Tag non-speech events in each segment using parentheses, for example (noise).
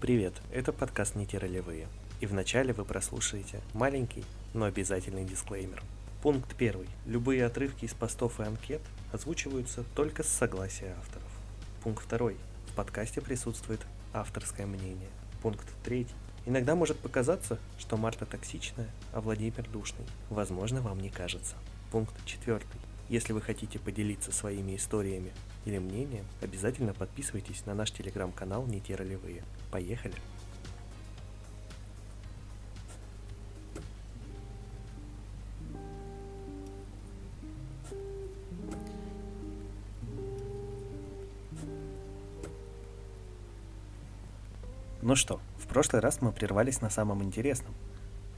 Привет, это подкаст «Не ролевые». И вначале вы прослушаете маленький, но обязательный дисклеймер. Пункт первый. Любые отрывки из постов и анкет озвучиваются только с согласия авторов. Пункт второй. В подкасте присутствует авторское мнение. Пункт третий. Иногда может показаться, что Марта токсичная, а Владимир душный. Возможно, вам не кажется. Пункт четвертый. Если вы хотите поделиться своими историями или мнением, обязательно подписывайтесь на наш телеграм-канал «Не те ролевые». Поехали! Ну что, в прошлый раз мы прервались на самом интересном,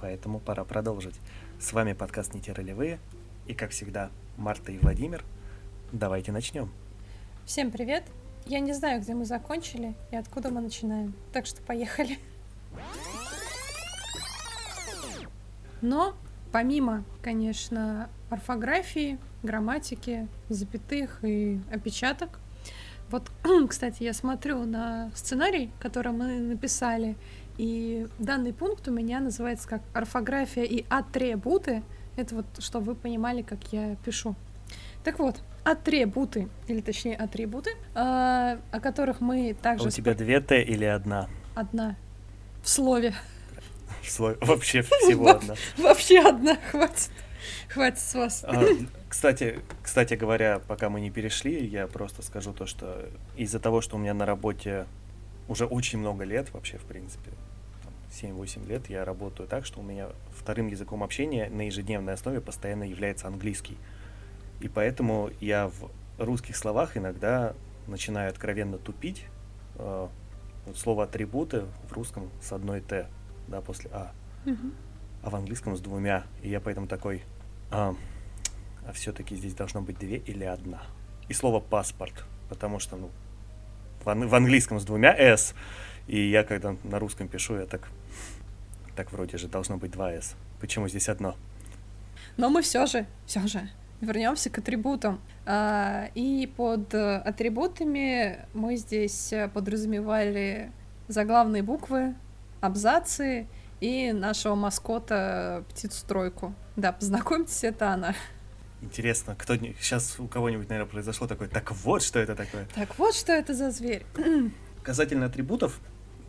поэтому пора продолжить. С вами подкаст «Не ролевые», и, как всегда, Марта и Владимир. Давайте начнем. Всем привет! Я не знаю, где мы закончили и откуда мы начинаем, так что поехали. Но помимо, конечно, орфографии, грамматики, запятых и опечаток, вот, (clears throat) кстати, я смотрю на сценарий, который мы написали, и данный пункт у меня называется как орфография и атрибуты. Это вот, чтобы вы понимали, как я пишу. Так вот, атрибуты, или точнее атрибуты, э, о которых мы также... А у тебя две Т или одна? Одна. В слове. В слове. Вообще всего (laughs) одна. Вообще одна, хватит. Хватит с вас. А, кстати, кстати говоря, пока мы не перешли, я просто скажу то, что из-за того, что у меня на работе уже очень много лет, вообще, в принципе, 7-8 лет, я работаю так, что у меня вторым языком общения на ежедневной основе постоянно является английский. И поэтому я в русских словах иногда начинаю откровенно тупить. Э, вот слово атрибуты в русском с одной Т, да, после А, Мгм. а в английском с двумя. И я поэтому такой, а, а все-таки здесь должно быть две или одна. И слово паспорт, потому что, ну, в, ан- в английском с двумя S, и я когда на русском пишу, я так, так вроде же должно быть два S. Почему здесь одно? Но мы все же, все же вернемся к атрибутам. А, И под э, атрибутами мы здесь э, подразумевали заглавные буквы, абзацы и нашего маскота птицу-тройку. Да, познакомьтесь, это она. Интересно, кто сейчас у кого-нибудь, наверное, произошло такое, так вот что это такое. Так вот, что это за зверь. Касательно атрибутов,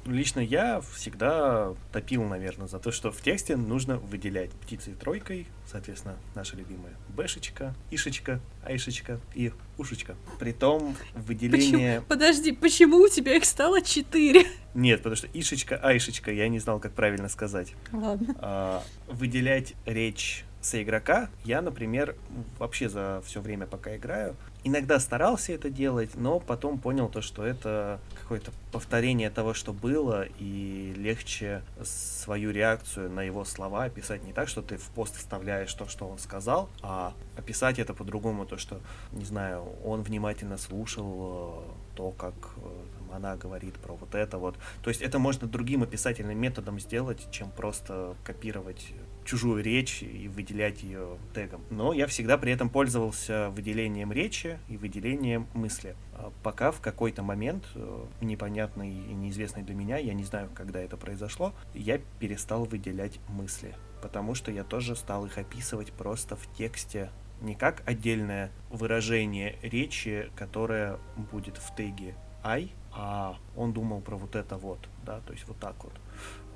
лично я всегда топил, наверное, за то, что в тексте нужно выделять птицей тройкой, соответственно, наша любимая бэшечка, ишечка, айшечка и ушечка. Притом выделение... Почему? Подожди, почему у тебя их стало четыре? Нет, потому что ишечка, айшечка, я не знал, как правильно сказать. Ладно. А, выделять речь соигрока я, например, вообще за все время, пока играю, иногда старался это делать, но потом понял то, что это какое-то повторение того, что было, и легче свою реакцию на его слова описать не так, что ты в пост вставляешь то, что он сказал, а описать это по-другому, то, что, не знаю, он внимательно слушал э, то, как э, она говорит про вот это вот. То есть это можно другим описательным методом сделать, чем просто копировать чужую речь и выделять ее тегом. Но я всегда при этом пользовался выделением речи и выделением мысли. А Пока в какой-то момент, э, непонятный и неизвестный для меня, я не знаю, когда это произошло, я перестал выделять мысли. Потому что я тоже стал их описывать просто в тексте не как отдельное выражение речи, которое будет в теге I, а он думал про вот это вот, да, то есть вот так вот.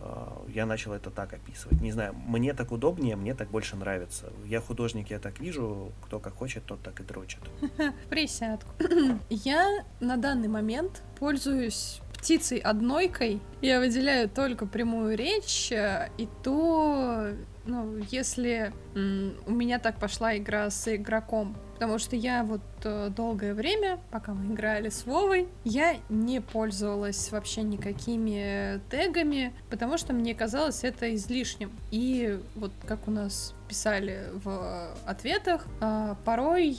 А, Я начал это так описывать. Не знаю, мне так удобнее, мне так больше нравится. Я художник, я так вижу, кто как хочет, тот так и дрочит. (laughs) Присядку. (clears throat) Я на данный момент пользуюсь птицей однойкой. Я выделяю только прямую речь, э, и то, ну, если у меня так пошла игра с игроком. Потому что я вот э, долгое время, пока мы играли с Вовой, я не пользовалась вообще никакими тегами, потому что мне казалось это излишним. И вот как у нас писали в ответах, а, порой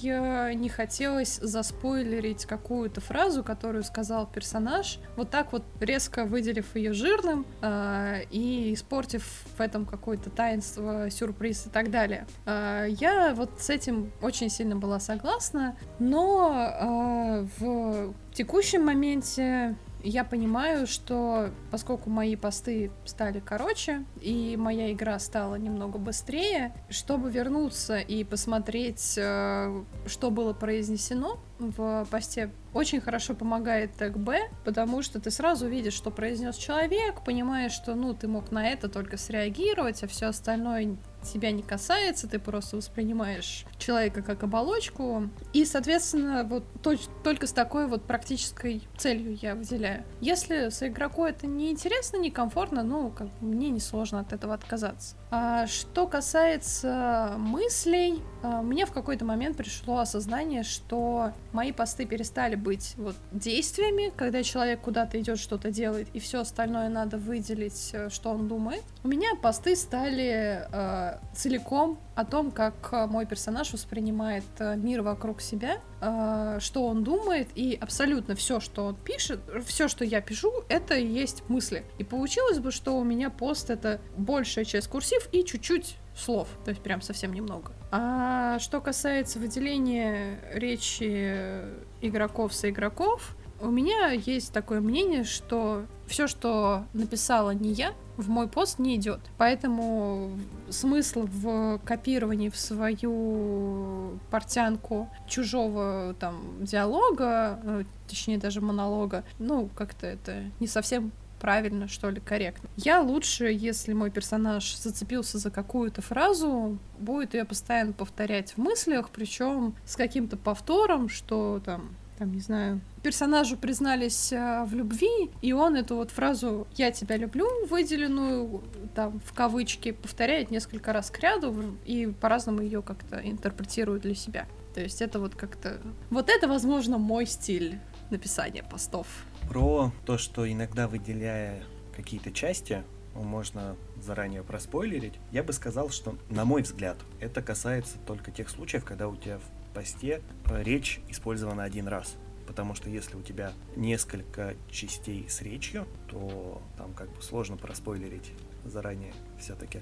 не хотелось заспойлерить какую-то фразу, которую сказал персонаж, вот так вот резко выделив ее жирным а, и испортив в этом какое-то таинство, сюрприз и так далее. А, Я вот с этим очень сильно была согласна, но а, в текущем моменте я понимаю, что поскольку мои посты стали короче, и моя игра стала немного быстрее, чтобы вернуться и посмотреть, э, что было произнесено в посте, очень хорошо помогает тег Б, потому что ты сразу видишь, что произнес человек, понимаешь, что ну ты мог на это только среагировать, а все остальное тебя не касается, ты просто воспринимаешь человека как оболочку. И, соответственно, вот точ- только с такой вот практической целью я выделяю. Если с игроку это не интересно, не комфортно, ну, как мне не сложно от этого отказаться. А что касается мыслей, мне в какой-то момент пришло осознание, что мои посты перестали быть вот действиями, когда человек куда-то идет, что-то делает, и все остальное надо выделить, э, что он думает. У меня посты стали э, целиком о том, как э, мой персонаж воспринимает э, мир вокруг себя, э, что он думает, и абсолютно все, что он пишет, все, что я пишу, это и есть мысли. И получилось бы, что у меня пост это большая часть курсив и чуть-чуть слов, то есть прям совсем немного. А что касается выделения речи игроков со игроков, у меня есть такое мнение, что все, что написала не я, в мой пост не идет. Поэтому смысл в копировании в свою портянку чужого там диалога, э, точнее даже монолога, ну, как-то это не совсем правильно, что ли, корректно. Я лучше, если мой персонаж зацепился за какую-то фразу, будет ее постоянно повторять в мыслях, причем с каким-то повтором, что там там, не знаю, персонажу признались э, в любви, и он эту вот фразу «я тебя люблю», выделенную там в кавычки, повторяет несколько раз к ряду и по-разному ее как-то интерпретирует для себя. То есть это вот как-то... Вот это, возможно, мой стиль написания постов. Про то, что иногда выделяя какие-то части, можно заранее проспойлерить, я бы сказал, что, на мой взгляд, это касается только тех случаев, когда у тебя в посте речь использована один раз. Потому что если у тебя несколько частей с речью, то там как бы сложно проспойлерить заранее все-таки.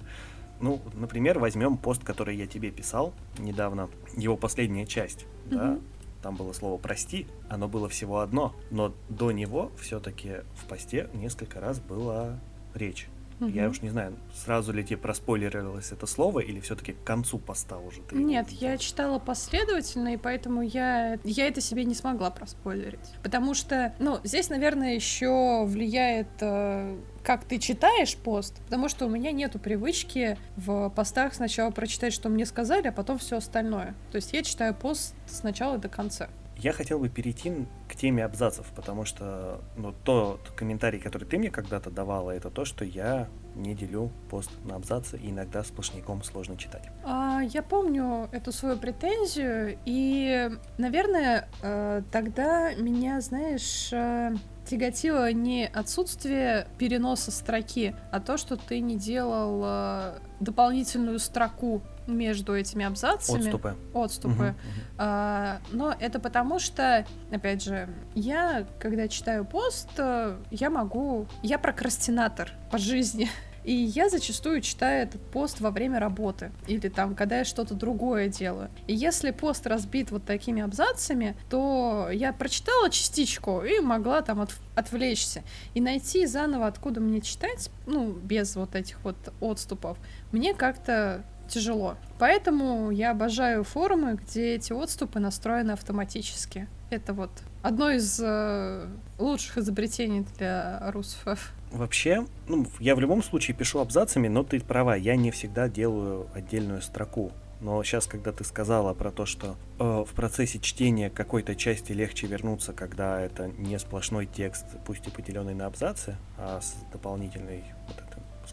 Ну, например, возьмем пост, который я тебе писал недавно, его последняя часть, mm-hmm. да, там было слово «прости», оно было всего одно, но до него все-таки в посте несколько раз была речь. Угу. Я уж не знаю, сразу ли тебе проспойлерилось это слово, или все-таки к концу поста уже ты Нет, я читала последовательно, и поэтому я, я это себе не смогла проспойлерить. Потому что, ну, здесь, наверное, еще влияет э, как ты читаешь пост, потому что у меня нету привычки в постах сначала прочитать, что мне сказали, а потом все остальное. То есть я читаю пост сначала до конца. Я хотел бы перейти к теме абзацев, потому что ну, тот комментарий, который ты мне когда-то давала, это то, что я не делю пост на абзацы, и иногда сплошняком сложно читать. А, я помню эту свою претензию, и, наверное, э, тогда меня, знаешь, э, тяготило не отсутствие переноса строки, а то, что ты не делал э, дополнительную строку между этими абзацами. Отступы. Отступы. Угу, угу. А, но это потому что, опять же, я, когда читаю пост, э, я могу... Я прокрастинатор по жизни. (laughs) И я зачастую читаю этот пост во время работы или там, когда я что-то другое делаю. И если пост разбит вот такими абзацами, то я прочитала частичку и могла там от, отвлечься. И найти заново, откуда мне читать, ну, без вот этих вот отступов, мне как-то тяжело. Поэтому я обожаю форумы, где эти отступы настроены автоматически. Это вот одно из э, лучших изобретений для русов. Вообще, ну, я в любом случае пишу абзацами, но ты права, я не всегда делаю отдельную строку. Но сейчас, когда ты сказала про то, что э, в процессе чтения какой-то части легче вернуться, когда это не сплошной текст, пусть и поделенный на абзацы, а с дополнительной вот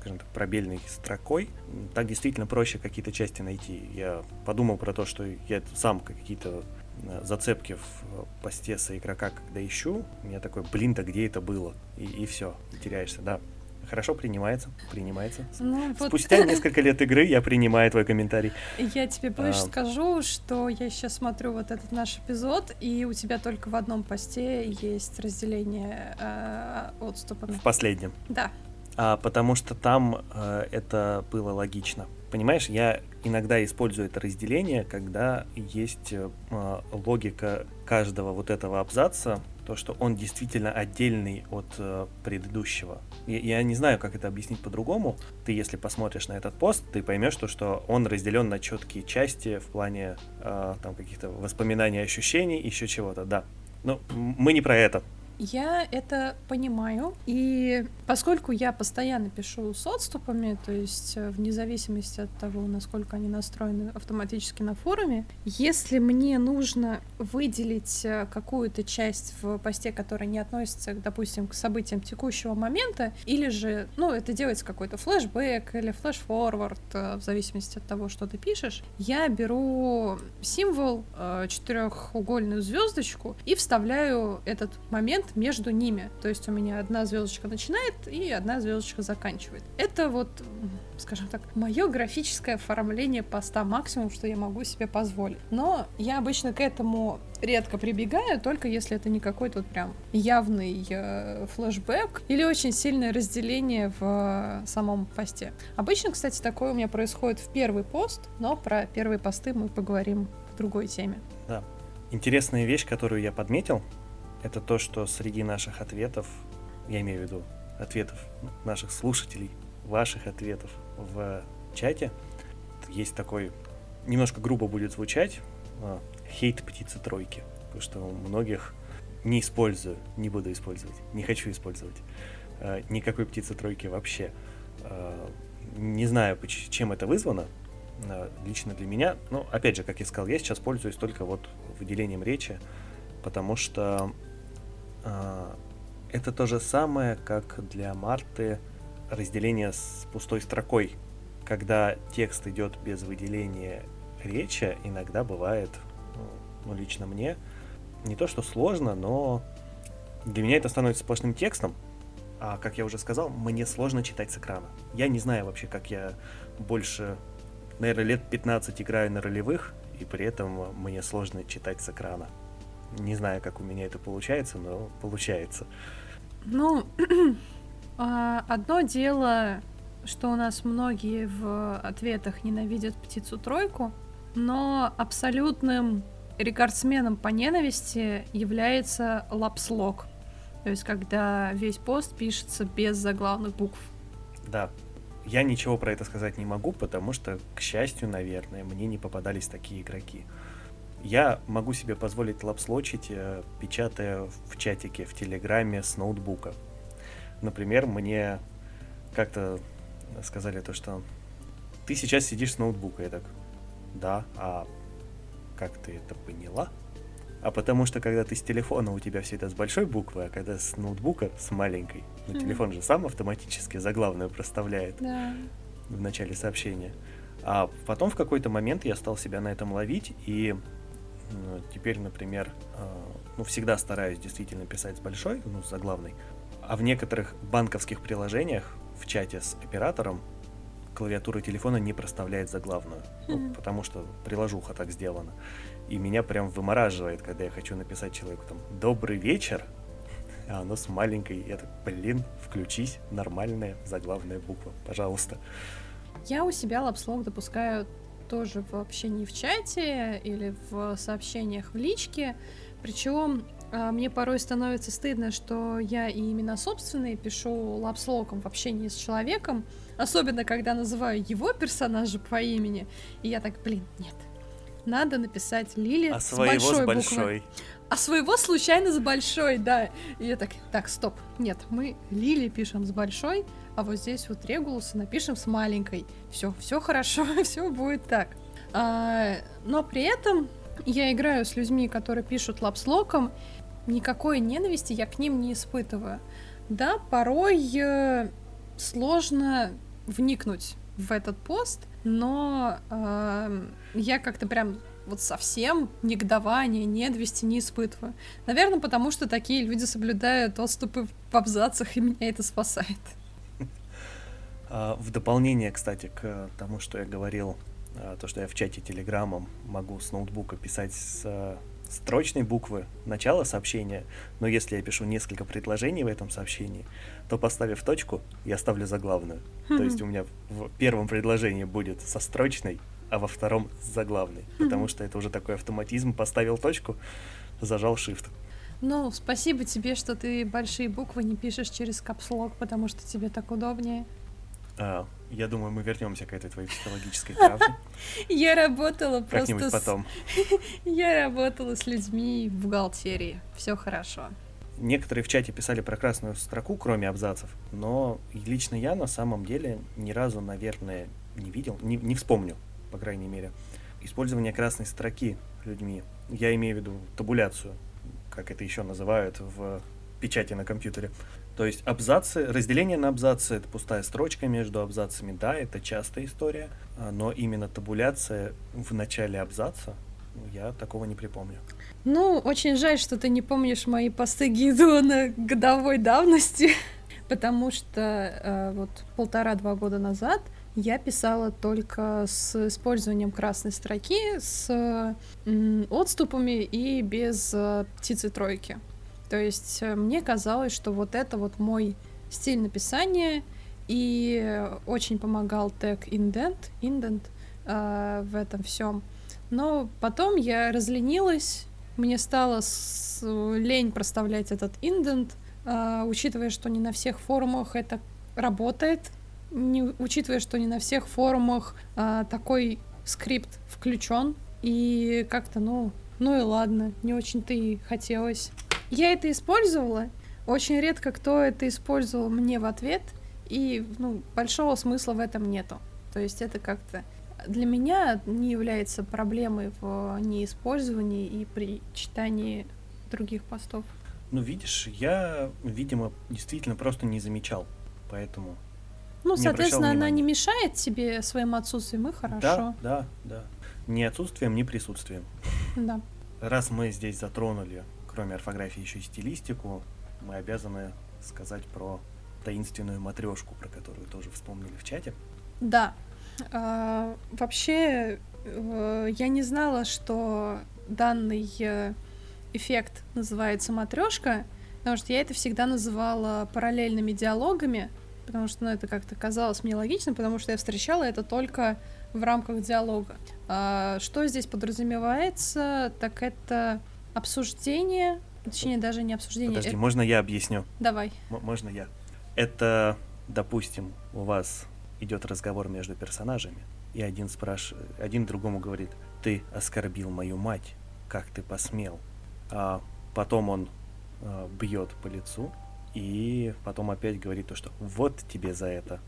скажем так, пробельной строкой, так действительно проще какие-то части найти. Я подумал про то, что я сам какие-то э, зацепки в посте со игрока, когда ищу, у меня такой, блин, да где это было? И, и все, теряешься, да. Хорошо, принимается, принимается. Ну, вот... Спустя несколько лет игры я принимаю твой комментарий. Я тебе больше а... скажу, что я сейчас смотрю вот этот наш эпизод, и у тебя только в одном посте есть разделение э, отступами. В последнем. Да а, потому что там а, это было логично. Понимаешь, я иногда использую это разделение, когда есть а, логика каждого вот этого абзаца то, что он действительно отдельный от э, предыдущего. Я, я не знаю, как это объяснить по-другому. Ты, если посмотришь на этот пост, ты поймешь, то, что он разделен на четкие части в плане э, там каких-то воспоминаний, ощущений, еще чего-то, да. Но мы не про это. Я это понимаю, и поскольку я постоянно пишу с отступами, то есть э, вне зависимости от того, насколько они настроены автоматически на форуме, если мне нужно выделить э, какую-то часть в посте, которая не относится, допустим, к событиям текущего момента, или же, ну, это делается какой-то флешбэк или флешфорвард, э, в зависимости от того, что ты пишешь, я беру символ, четырехугольную звездочку и вставляю этот момент между ними. То есть у меня одна звездочка начинает и одна звездочка заканчивает. Это вот, скажем так, мое графическое оформление поста максимум, что я могу себе позволить. Но я обычно к этому редко прибегаю, только если это не какой-то вот прям явный э, флешбэк или очень сильное разделение в э, самом посте. Обычно, кстати, такое у меня происходит в первый пост, но про первые посты мы поговорим в другой теме. Да. Интересная вещь, которую я подметил, это то, что среди наших ответов, я имею в виду ответов наших слушателей, ваших ответов в чате, есть такой, немножко грубо будет звучать, а, хейт птицы тройки, потому что у многих не использую, не буду использовать, не хочу использовать а, никакой птицы тройки вообще. А, не знаю, чем это вызвано, лично для меня. Но, опять же, как я сказал, я сейчас пользуюсь только вот выделением речи, потому что это то же самое, как для Марты разделение с пустой строкой. Когда текст идет без выделения речи, иногда бывает, ну, ну, лично мне, не то что сложно, но для меня это становится сплошным текстом, а, как я уже сказал, мне сложно читать с экрана. Я не знаю вообще, как я больше, наверное, лет 15 играю на ролевых, и при этом мне сложно читать с экрана. Не знаю, как у меня это получается, но получается. Ну, (clears throat) а, одно дело, что у нас многие в ответах ненавидят птицу-тройку, но абсолютным рекордсменом по ненависти является лапслог. То есть, когда весь пост пишется без заглавных букв. Да. Я ничего про это сказать не могу, потому что, к счастью, наверное, мне не попадались такие игроки. Я могу себе позволить лапслочить, э, печатая в чатике в Телеграме с ноутбука. Например, мне как-то сказали то, что ты сейчас сидишь с ноутбука. Я так, да, а как ты это поняла? А потому что когда ты с телефона, у тебя все это с большой буквы, а когда с ноутбука с маленькой. Ну, телефон же сам автоматически заглавную проставляет да. в начале сообщения. А потом в какой-то момент я стал себя на этом ловить, и Теперь, например, а, ну, всегда стараюсь действительно писать с большой, ну, с заглавной. А в некоторых банковских приложениях в чате с оператором клавиатура телефона не проставляет заглавную, ну, потому что приложуха так сделана. И меня прям вымораживает, когда я хочу написать человеку там «Добрый вечер», а оно с маленькой, я так, блин, включись, нормальная заглавная буква, пожалуйста. Я у себя лапслог допускаю тоже в общении в чате или в сообщениях в личке. Причем а, мне порой становится стыдно, что я и имена собственные пишу лапслоком в общении с человеком, особенно когда называю его персонажа по имени, и я так, блин, нет, надо написать Лили а с большой, с большой. Буквы. А своего случайно с большой, да. И я так, так, стоп, нет, мы Лили пишем с большой, а вот здесь вот Регулуса напишем с маленькой. Все, все хорошо, (laughs) все будет так. А, но при этом я играю с людьми, которые пишут лапслоком, никакой ненависти я к ним не испытываю. Да, порой э, сложно вникнуть в этот пост, но э, я как-то прям вот совсем негодования, ненависти не испытываю. Наверное, потому что такие люди соблюдают отступы в абзацах, и меня это спасает. А, в дополнение, кстати, к тому, что я говорил, а, то, что я в чате Телеграмом могу с ноутбука писать с а, строчной буквы начала сообщения, но если я пишу несколько предложений в этом сообщении, то поставив точку, я ставлю заглавную. Mm-hmm. То есть у меня в первом предложении будет со строчной, а во втором с заглавной, mm-hmm. потому что это уже такой автоматизм, поставил точку, зажал shift. Ну, спасибо тебе, что ты большие буквы не пишешь через капслог, потому что тебе так удобнее. А, я думаю, мы вернемся к этой твоей психологической (laughs) правде. Я работала просто Как-нибудь потом. (laughs) Я работала с людьми в бухгалтерии. Все хорошо. Некоторые в чате писали про красную строку, кроме абзацев, но лично я на самом деле ни разу, наверное, не видел, не, не вспомню, по крайней мере, использование красной строки людьми. Я имею в виду табуляцию, как это еще называют в печати на компьютере. То есть абзацы, разделение на абзацы — это пустая строчка между абзацами, да, это частая история, а, но именно табуляция в начале абзаца я такого не припомню. Ну, очень жаль, что ты не помнишь мои посты Гидеона годовой давности, (laughs) потому что э, вот полтора-два года назад я писала только с использованием красной строки, с м, отступами и без э, птицы тройки. То есть э, мне казалось, что вот это вот мой стиль написания, и очень помогал тег indent, indent э, в этом всем. Но потом я разленилась, мне стало с... лень проставлять этот индент, э, учитывая, что не на всех форумах это работает, не, учитывая, что не на всех форумах э, такой скрипт включен, и как-то, ну, ну и ладно, не очень-то и хотелось. Я это использовала, очень редко кто это использовал мне в ответ, и, ну, большого смысла в этом нету. То есть это как-то для меня не является проблемой в неиспользовании и при читании других постов. Ну, видишь, я, видимо, действительно просто не замечал, поэтому... Ну, не соответственно, она не мешает тебе своим отсутствием, и хорошо. Да, да, да. Ни отсутствием, ни присутствием. Да. Раз мы здесь затронули, кроме орфографии, еще и стилистику, мы обязаны сказать про таинственную матрешку, про которую тоже вспомнили в чате. Да. А, вообще, э, я не знала, что данный э, эффект называется матрешка, потому что я это всегда называла параллельными диалогами, потому что ну, это как-то казалось мне логично, потому что я встречала это только в рамках диалога. А, что здесь подразумевается, так это обсуждение, точнее даже не обсуждение. Подожди, э- можно я объясню? Давай. М- можно я? Это, допустим, у вас идет разговор между персонажами, и один спрашивает, один другому говорит, ты оскорбил мою мать, как ты посмел? А потом он а, бьет по лицу, и потом опять говорит то, что вот тебе за это.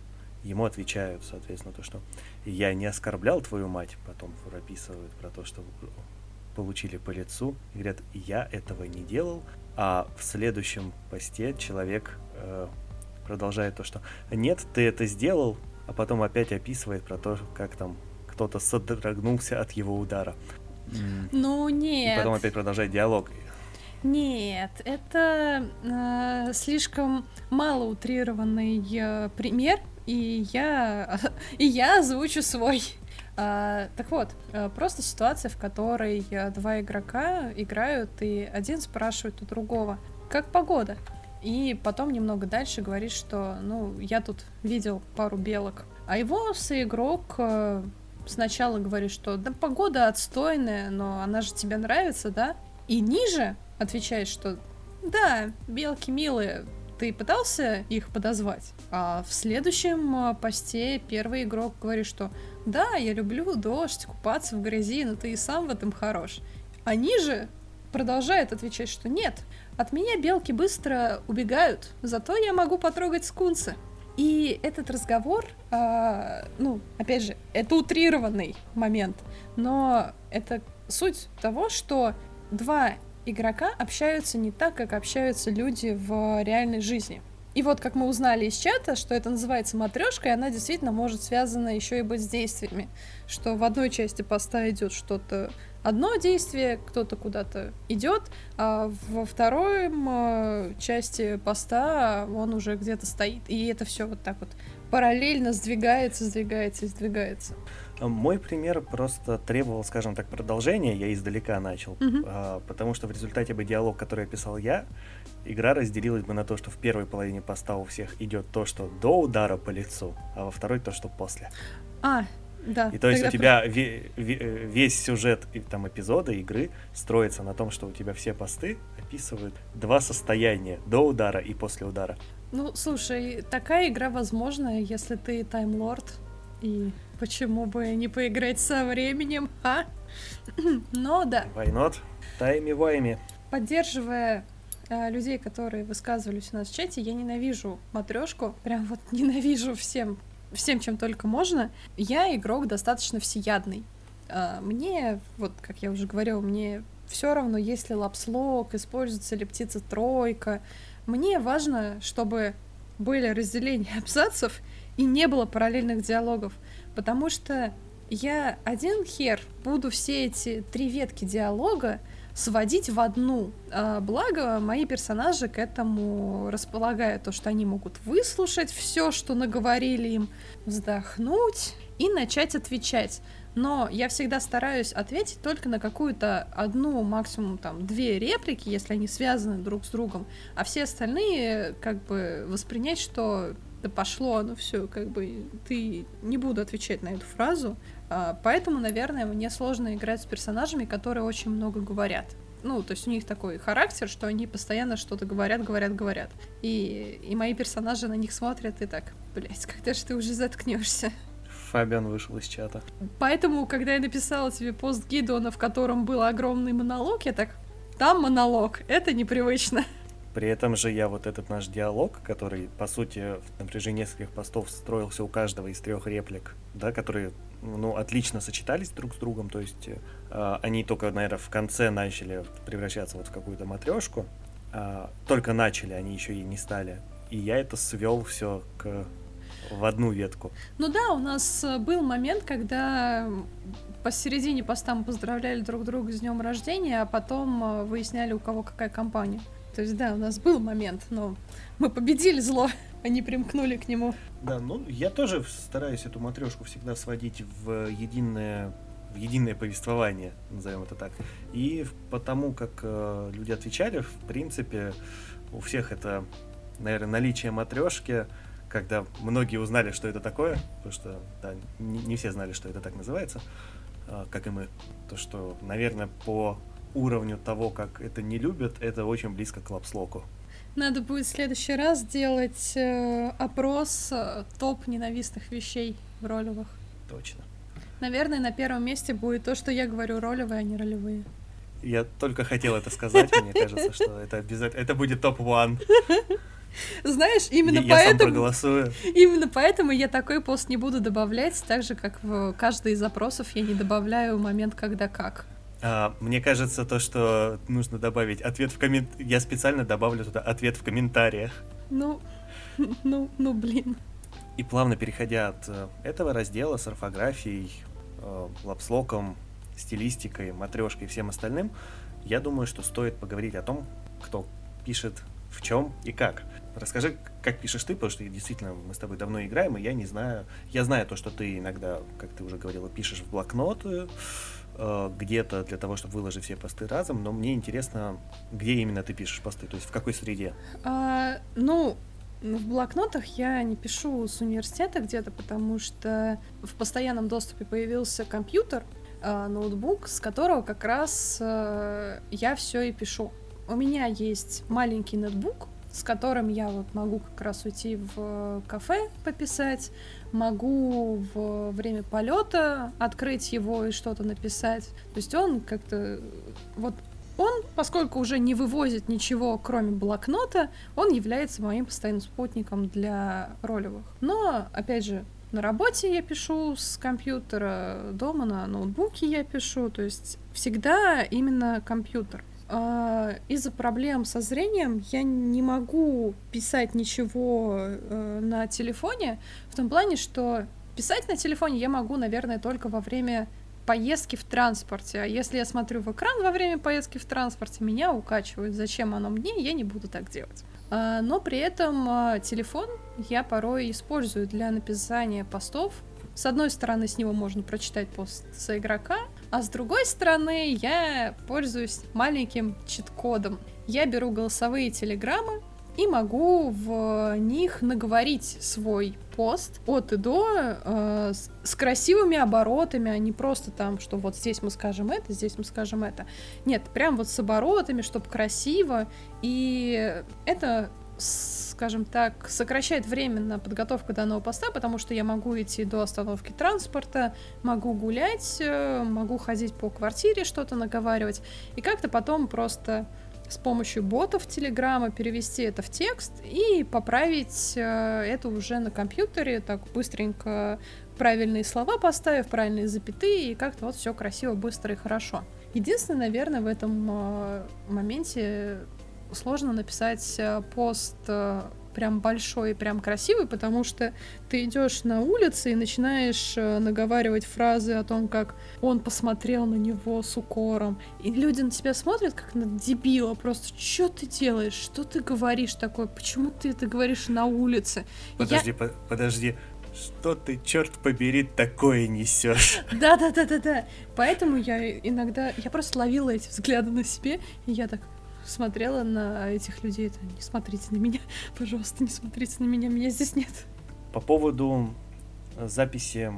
Ему отвечают, соответственно, то, что я не оскорблял твою мать, потом прописывают про то, что получили по лицу, и говорят, я этого не делал, а в следующем посте человек э, продолжает то, что нет, ты это сделал, а потом опять описывает про то, как там кто-то содрогнулся от его удара. Ну И нет. потом опять продолжает диалог. Нет, это э, слишком мало утрированный э, пример, и я, (laughs) и я озвучу свой. А, так вот, э, просто ситуация, в которой э, два игрока играют, и один спрашивает у другого, как погода? И потом немного дальше говорит, что, ну, я тут видел пару белок. А его соигрок э, сначала говорит, что да погода отстойная, но она же тебе нравится, да? И ниже отвечает, что да, белки милые, ты пытался их подозвать? А в следующем посте первый игрок говорит, что да, я люблю дождь, купаться в грязи, но ты и сам в этом хорош. А ниже продолжает отвечать, что нет, от меня белки быстро убегают, зато я могу потрогать скунсы. И этот разговор, а, ну, опять же, это утрированный момент, но это суть того, что два игрока общаются не так, как общаются люди в реальной жизни. И вот как мы узнали из чата, что это называется матрешка, и она действительно может связана еще и быть с действиями. Что в одной части поста идет что-то одно действие, кто-то куда-то идет, а во второй м, части поста он уже где-то стоит. И это все вот так вот параллельно сдвигается, сдвигается сдвигается. Мой пример просто требовал, скажем так, продолжения, я издалека начал, а, потому что в результате бы диалог, который описал я, игра разделилась бы на то, что в первой половине поста у всех идет то, что до удара по лицу, а во второй то, что после. А, Да. И то есть у тебя ве- ве- весь сюжет и там эпизода игры строится на том, что у тебя все посты описывают два состояния до удара и после удара. Ну, слушай, такая игра возможна, если ты таймлорд. И почему бы не поиграть со временем, а? (clears throat) Но да, Why not? Тайми-вайми. поддерживая э, людей, которые высказывались у нас в чате, я ненавижу матрешку, прям вот (laughs) ненавижу всем, всем, чем только можно. Я игрок достаточно всеядный. А, Мне, вот как я уже говорила, мне все равно, есть ли лапслок, используется ли птица тройка. Мне важно, чтобы были разделения абзацев и не было параллельных диалогов, потому что я один хер буду все эти три ветки диалога сводить в одну. А, Благо, мои персонажи к этому располагают, то, что они могут выслушать все, что наговорили им, вздохнуть и начать отвечать. Но я всегда стараюсь ответить только на какую-то одну, максимум там две реплики, если они связаны друг с другом, а все остальные как бы воспринять, что да пошло оно все, как бы ты не буду отвечать на эту фразу, а, Поэтому, наверное, мне сложно играть с персонажами, которые очень много говорят. Ну, то есть у них такой характер, что они постоянно что-то говорят, говорят, говорят. И, и мои персонажи на них смотрят и так, блять, когда же ты уже заткнешься? Фабиан вышел из чата. Поэтому, когда я написала тебе пост Гидона, в котором был огромный монолог, я так, там монолог, это непривычно. При этом же я вот этот наш диалог, который, по сути, на протяжении нескольких постов строился у каждого из трех реплик, да, которые, ну, отлично сочетались друг с другом, то есть э, они только, наверное, в конце начали превращаться вот в какую-то матрешку, а, только начали, они еще и не стали. И я это свел все к в одну ветку. Ну да, у нас э, был момент, когда посередине поста мы поздравляли друг друга с днем рождения, а потом э, выясняли, у кого какая компания. То есть да, у нас был момент, но мы победили зло, (laughs) они примкнули к нему. Да, ну я тоже стараюсь эту матрешку всегда сводить в единое в единое повествование, назовем это так. И потому как э, люди отвечали, в принципе, у всех это, наверное, наличие матрешки, когда многие узнали, что это такое, потому что да, не, не все знали, что это так называется, э, как и мы. То, что, наверное, по уровню того, как это не любят, это очень близко к лапслоку. Надо будет в следующий раз сделать э, опрос э, топ ненавистных вещей в ролевых. Точно. Наверное, на первом месте будет то, что я говорю ролевые, а не ролевые. Я только хотел это сказать, мне кажется, что это обязательно, это будет топ-1. Знаешь, именно я, я поэтому... сам проголосую. Именно поэтому я такой пост не буду добавлять, так же, как в каждый из запросов я не добавляю момент, когда как. А, мне кажется, то, что нужно добавить ответ в коммент... Я специально добавлю туда ответ в комментариях. Ну, (laughs) ну, ну, блин. И плавно переходя от э, этого раздела с орфографией, э, лапслоком, стилистикой, матрешкой и всем остальным, я думаю, что стоит поговорить о том, кто пишет в чем и как. Расскажи, как пишешь ты, потому что действительно мы с тобой давно играем, и я не знаю. Я знаю то, что ты иногда, как ты уже говорила, пишешь в блокноты, где-то для того, чтобы выложить все посты разом, но мне интересно, где именно ты пишешь посты, то есть в какой среде. А, ну, в блокнотах я не пишу с университета где-то, потому что в постоянном доступе появился компьютер, э, ноутбук, с которого как раз э, я все и пишу. У меня есть маленький ноутбук, с которым я вот могу как раз уйти в кафе пописать, могу в время полета открыть его и что-то написать. То есть он как-то вот он, поскольку уже не вывозит ничего, кроме блокнота, он является моим постоянным спутником для ролевых. Но, опять же, на работе я пишу с компьютера, дома на ноутбуке я пишу, то есть всегда именно компьютер. А, Из-за проблем со зрением я не могу писать ничего э, на телефоне, в том плане, что писать на телефоне я могу, наверное, только во время поездки в транспорте. А если я смотрю в экран во время поездки в транспорте, меня укачивает. Зачем оно мне? Я не буду так делать. А, Но при этом а, телефон я порой использую для написания постов. С одной стороны, с него можно прочитать пост за игрока, а с другой стороны, я пользуюсь маленьким чит-кодом. Я беру голосовые телеграммы, и могу в них наговорить свой пост от и до э, с, с красивыми оборотами, а не просто там, что вот здесь мы скажем это, здесь мы скажем это. Нет, прям вот с оборотами, чтобы красиво. И это скажем так, сокращает время на подготовку данного поста, потому что я могу идти до остановки транспорта, могу гулять, э, могу ходить по квартире, что-то наговаривать, и как-то потом просто с помощью ботов Телеграма перевести это в текст и поправить э, это уже на компьютере, так быстренько правильные слова поставив, правильные запятые, и как-то вот все красиво, быстро и хорошо. Единственное, наверное, в этом э, моменте сложно написать э, пост э, прям большой и прям красивый, потому что ты идешь на улице и начинаешь э, наговаривать фразы о том, как он посмотрел на него с укором. И люди на тебя смотрят как на дебила, просто что ты делаешь, что ты говоришь такое, почему ты это говоришь на улице. Подожди, Я... по подожди, что ты, черт побери, такое несешь? (laughs) Да, да, да, да, да. Поэтому я иногда, я просто ловила эти взгляды на себе, и я так, смотрела на этих людей, это не смотрите на меня, (laughs) пожалуйста, не смотрите на меня, меня здесь нет. По поводу э, записи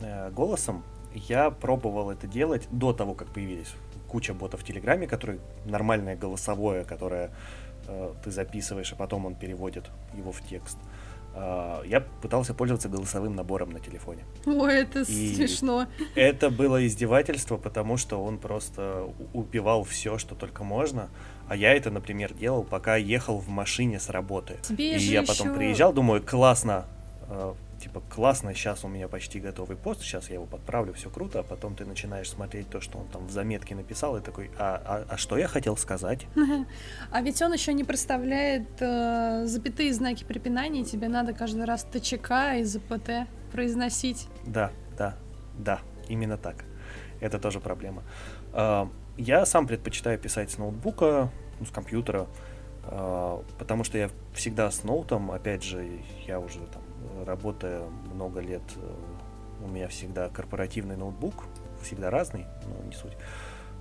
э, голосом, я пробовал это делать до того, как появились куча ботов в Телеграме, которые нормальное голосовое, которое э, ты записываешь, а потом он переводит его в текст. Я пытался пользоваться голосовым набором на телефоне. Ой, это и смешно. Это было издевательство, потому что он просто убивал все, что только можно. А я это, например, делал, пока ехал в машине с работы. Тебе и я потом еще... приезжал, думаю, классно, э, типа, классно, сейчас у меня почти готовый пост, сейчас я его подправлю, все круто, а потом ты начинаешь смотреть то, что он там в заметке написал, и такой, а, а, а что я хотел сказать? (laughs) А ведь он еще не представляет э, запятые знаки препинания, тебе надо каждый раз ТЧК и ЗПТ произносить. Да, да, да, именно так. Это тоже проблема. Э, я сам предпочитаю писать с ноутбука, ну, с компьютера, э, потому что я всегда с ноутом, опять же, я уже там работая много лет, э, у меня всегда корпоративный ноутбук, всегда разный, но не суть.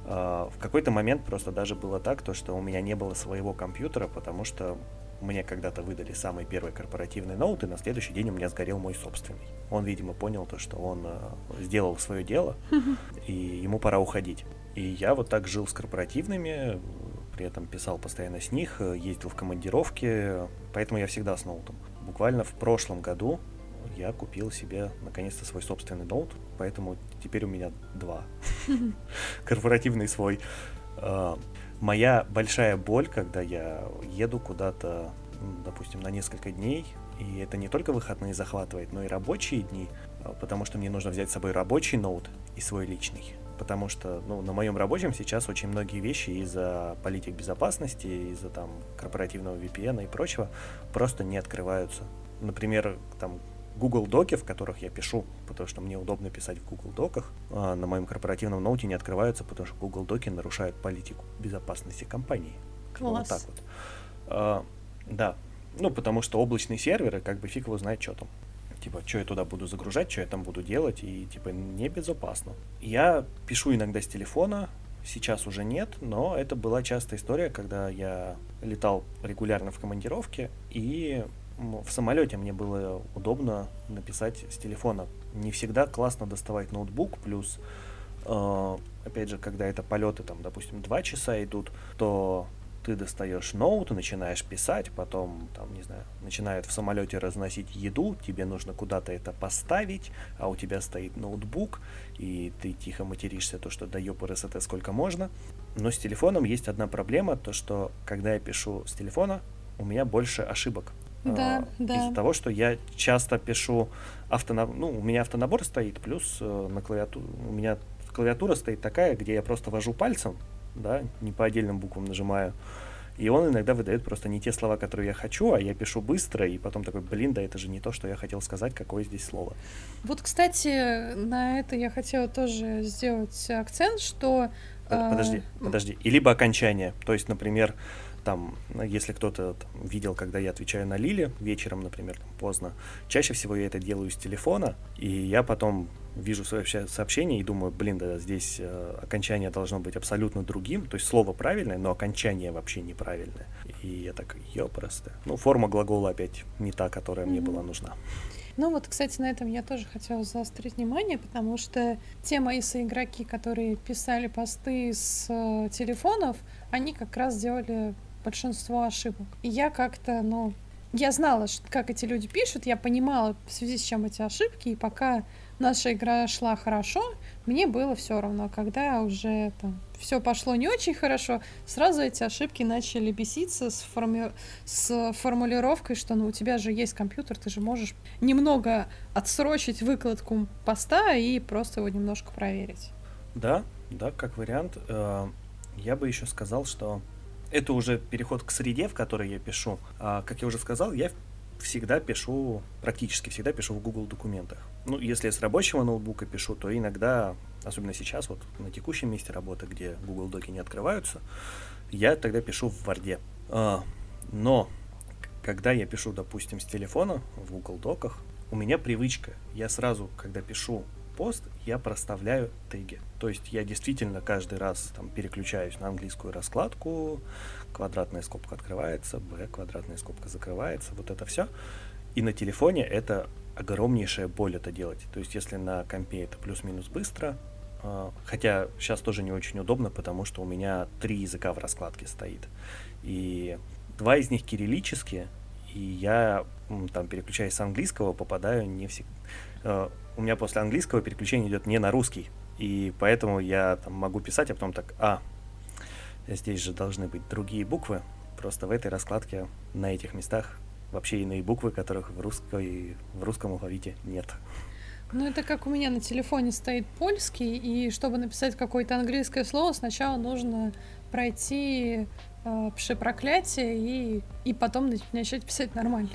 Э, в какой-то момент просто даже было так, то, что у меня не было своего компьютера, потому что мне когда-то выдали самый первый корпоративный ноут, и на следующий день у меня сгорел мой собственный. Он, видимо, понял то, что он э, сделал свое дело, (laughs) и ему пора уходить. И я вот так жил с корпоративными, при этом писал постоянно с них, ездил в командировки, поэтому я всегда с ноутом. Буквально в прошлом году я купил себе наконец-то свой собственный ноут, поэтому теперь у меня два. (laughs) Корпоративный свой. А, моя большая боль, когда я еду куда-то, допустим, на несколько дней, и это не только выходные захватывает, но и рабочие дни, а, потому что мне нужно взять с собой рабочий ноут и свой личный потому что ну, на моем рабочем сейчас очень многие вещи из-за политик безопасности, из-за там корпоративного VPN и прочего просто не открываются. Например, там Google Доки, в которых я пишу, потому что мне удобно писать в Google Доках, а на моем корпоративном ноуте не открываются, потому что Google Доки нарушают политику безопасности компании. Класс. Вот так вот. А, да. Ну, потому что облачные серверы, как бы фиг его знает, что там типа, что я туда буду загружать, что я там буду делать, и, типа, небезопасно. Я пишу иногда с телефона, сейчас уже нет, но это была частая история, когда я летал регулярно в командировке, и в самолете мне было удобно написать с телефона. Не всегда классно доставать ноутбук, плюс, э, опять же, когда это полеты, там, допустим, два часа идут, то ты достаешь ноут, начинаешь писать, потом, там, не знаю, начинают в самолете разносить еду, тебе нужно куда-то это поставить, а у тебя стоит ноутбук, и ты тихо материшься, то, что да ёпрс, это сколько можно. Но с телефоном есть одна проблема, то, что когда я пишу с телефона, у меня больше ошибок. Да, а, да. Из-за того, что я часто пишу автонабор, ну, у меня автонабор стоит, плюс э, на клавиатуре, у меня клавиатура стоит такая, где я просто вожу пальцем, да, не по отдельным буквам нажимаю. И он иногда выдает просто не те слова, которые я хочу, а я пишу быстро, и потом такой, блин, да это же не то, что я хотел сказать, какое здесь слово. Вот, кстати, на это я хотела тоже сделать акцент, что... Подожди, э... подожди. И либо окончание. То есть, например, там, если кто-то там, видел, когда я отвечаю на Лили вечером, например, там, поздно, чаще всего я это делаю с телефона, и я потом вижу свое сообщение и думаю, блин, да здесь э, окончание должно быть абсолютно другим, то есть слово правильное, но окончание вообще неправильное. И я так, ёпросто. Ну, форма глагола опять не та, которая mm-hmm. мне была нужна. Ну вот, кстати, на этом я тоже хотела заострить внимание, потому что те мои соигроки, которые писали посты с э, телефонов, они как раз делали большинство ошибок. И я как-то, ну, я знала, как эти люди пишут, я понимала, в связи с чем эти ошибки, и пока наша игра шла хорошо, мне было все равно. Когда уже там все пошло не очень хорошо, сразу эти ошибки начали беситься с, форми... с формулировкой, что ну у тебя же есть компьютер, ты же можешь немного отсрочить выкладку поста и просто его немножко проверить. Да, да, как вариант. Э, я бы еще сказал, что это уже переход к среде, в которой я пишу. А, как я уже сказал, я всегда пишу, практически всегда пишу в Google документах. Ну, если с рабочего ноутбука пишу, то иногда, особенно сейчас, вот на текущем месте работы, где Google доки не открываются, я тогда пишу в Word. А, но когда я пишу, допустим, с телефона в Google доках, у меня привычка. Я сразу, когда пишу пост, я проставляю теги. То есть я действительно каждый раз там переключаюсь на английскую раскладку, квадратная скобка открывается, b, квадратная скобка закрывается, вот это все. И на телефоне это огромнейшая боль это делать. То есть если на компе это плюс-минус быстро, а, хотя сейчас тоже не очень удобно, потому что у меня три языка в раскладке стоит. И два из них кириллические, и я там переключаясь с английского, попадаю не всегда... У меня после английского переключение идет не на русский, и поэтому я там могу писать, а потом так, а, здесь же должны быть другие буквы, просто в этой раскладке на этих местах вообще иные буквы, которых в, русской, в русском алфавите нет. Ну, это как у меня на телефоне стоит польский, и чтобы написать какое-то английское слово, сначала нужно пройти э, проклятие и, и потом начать писать нормально.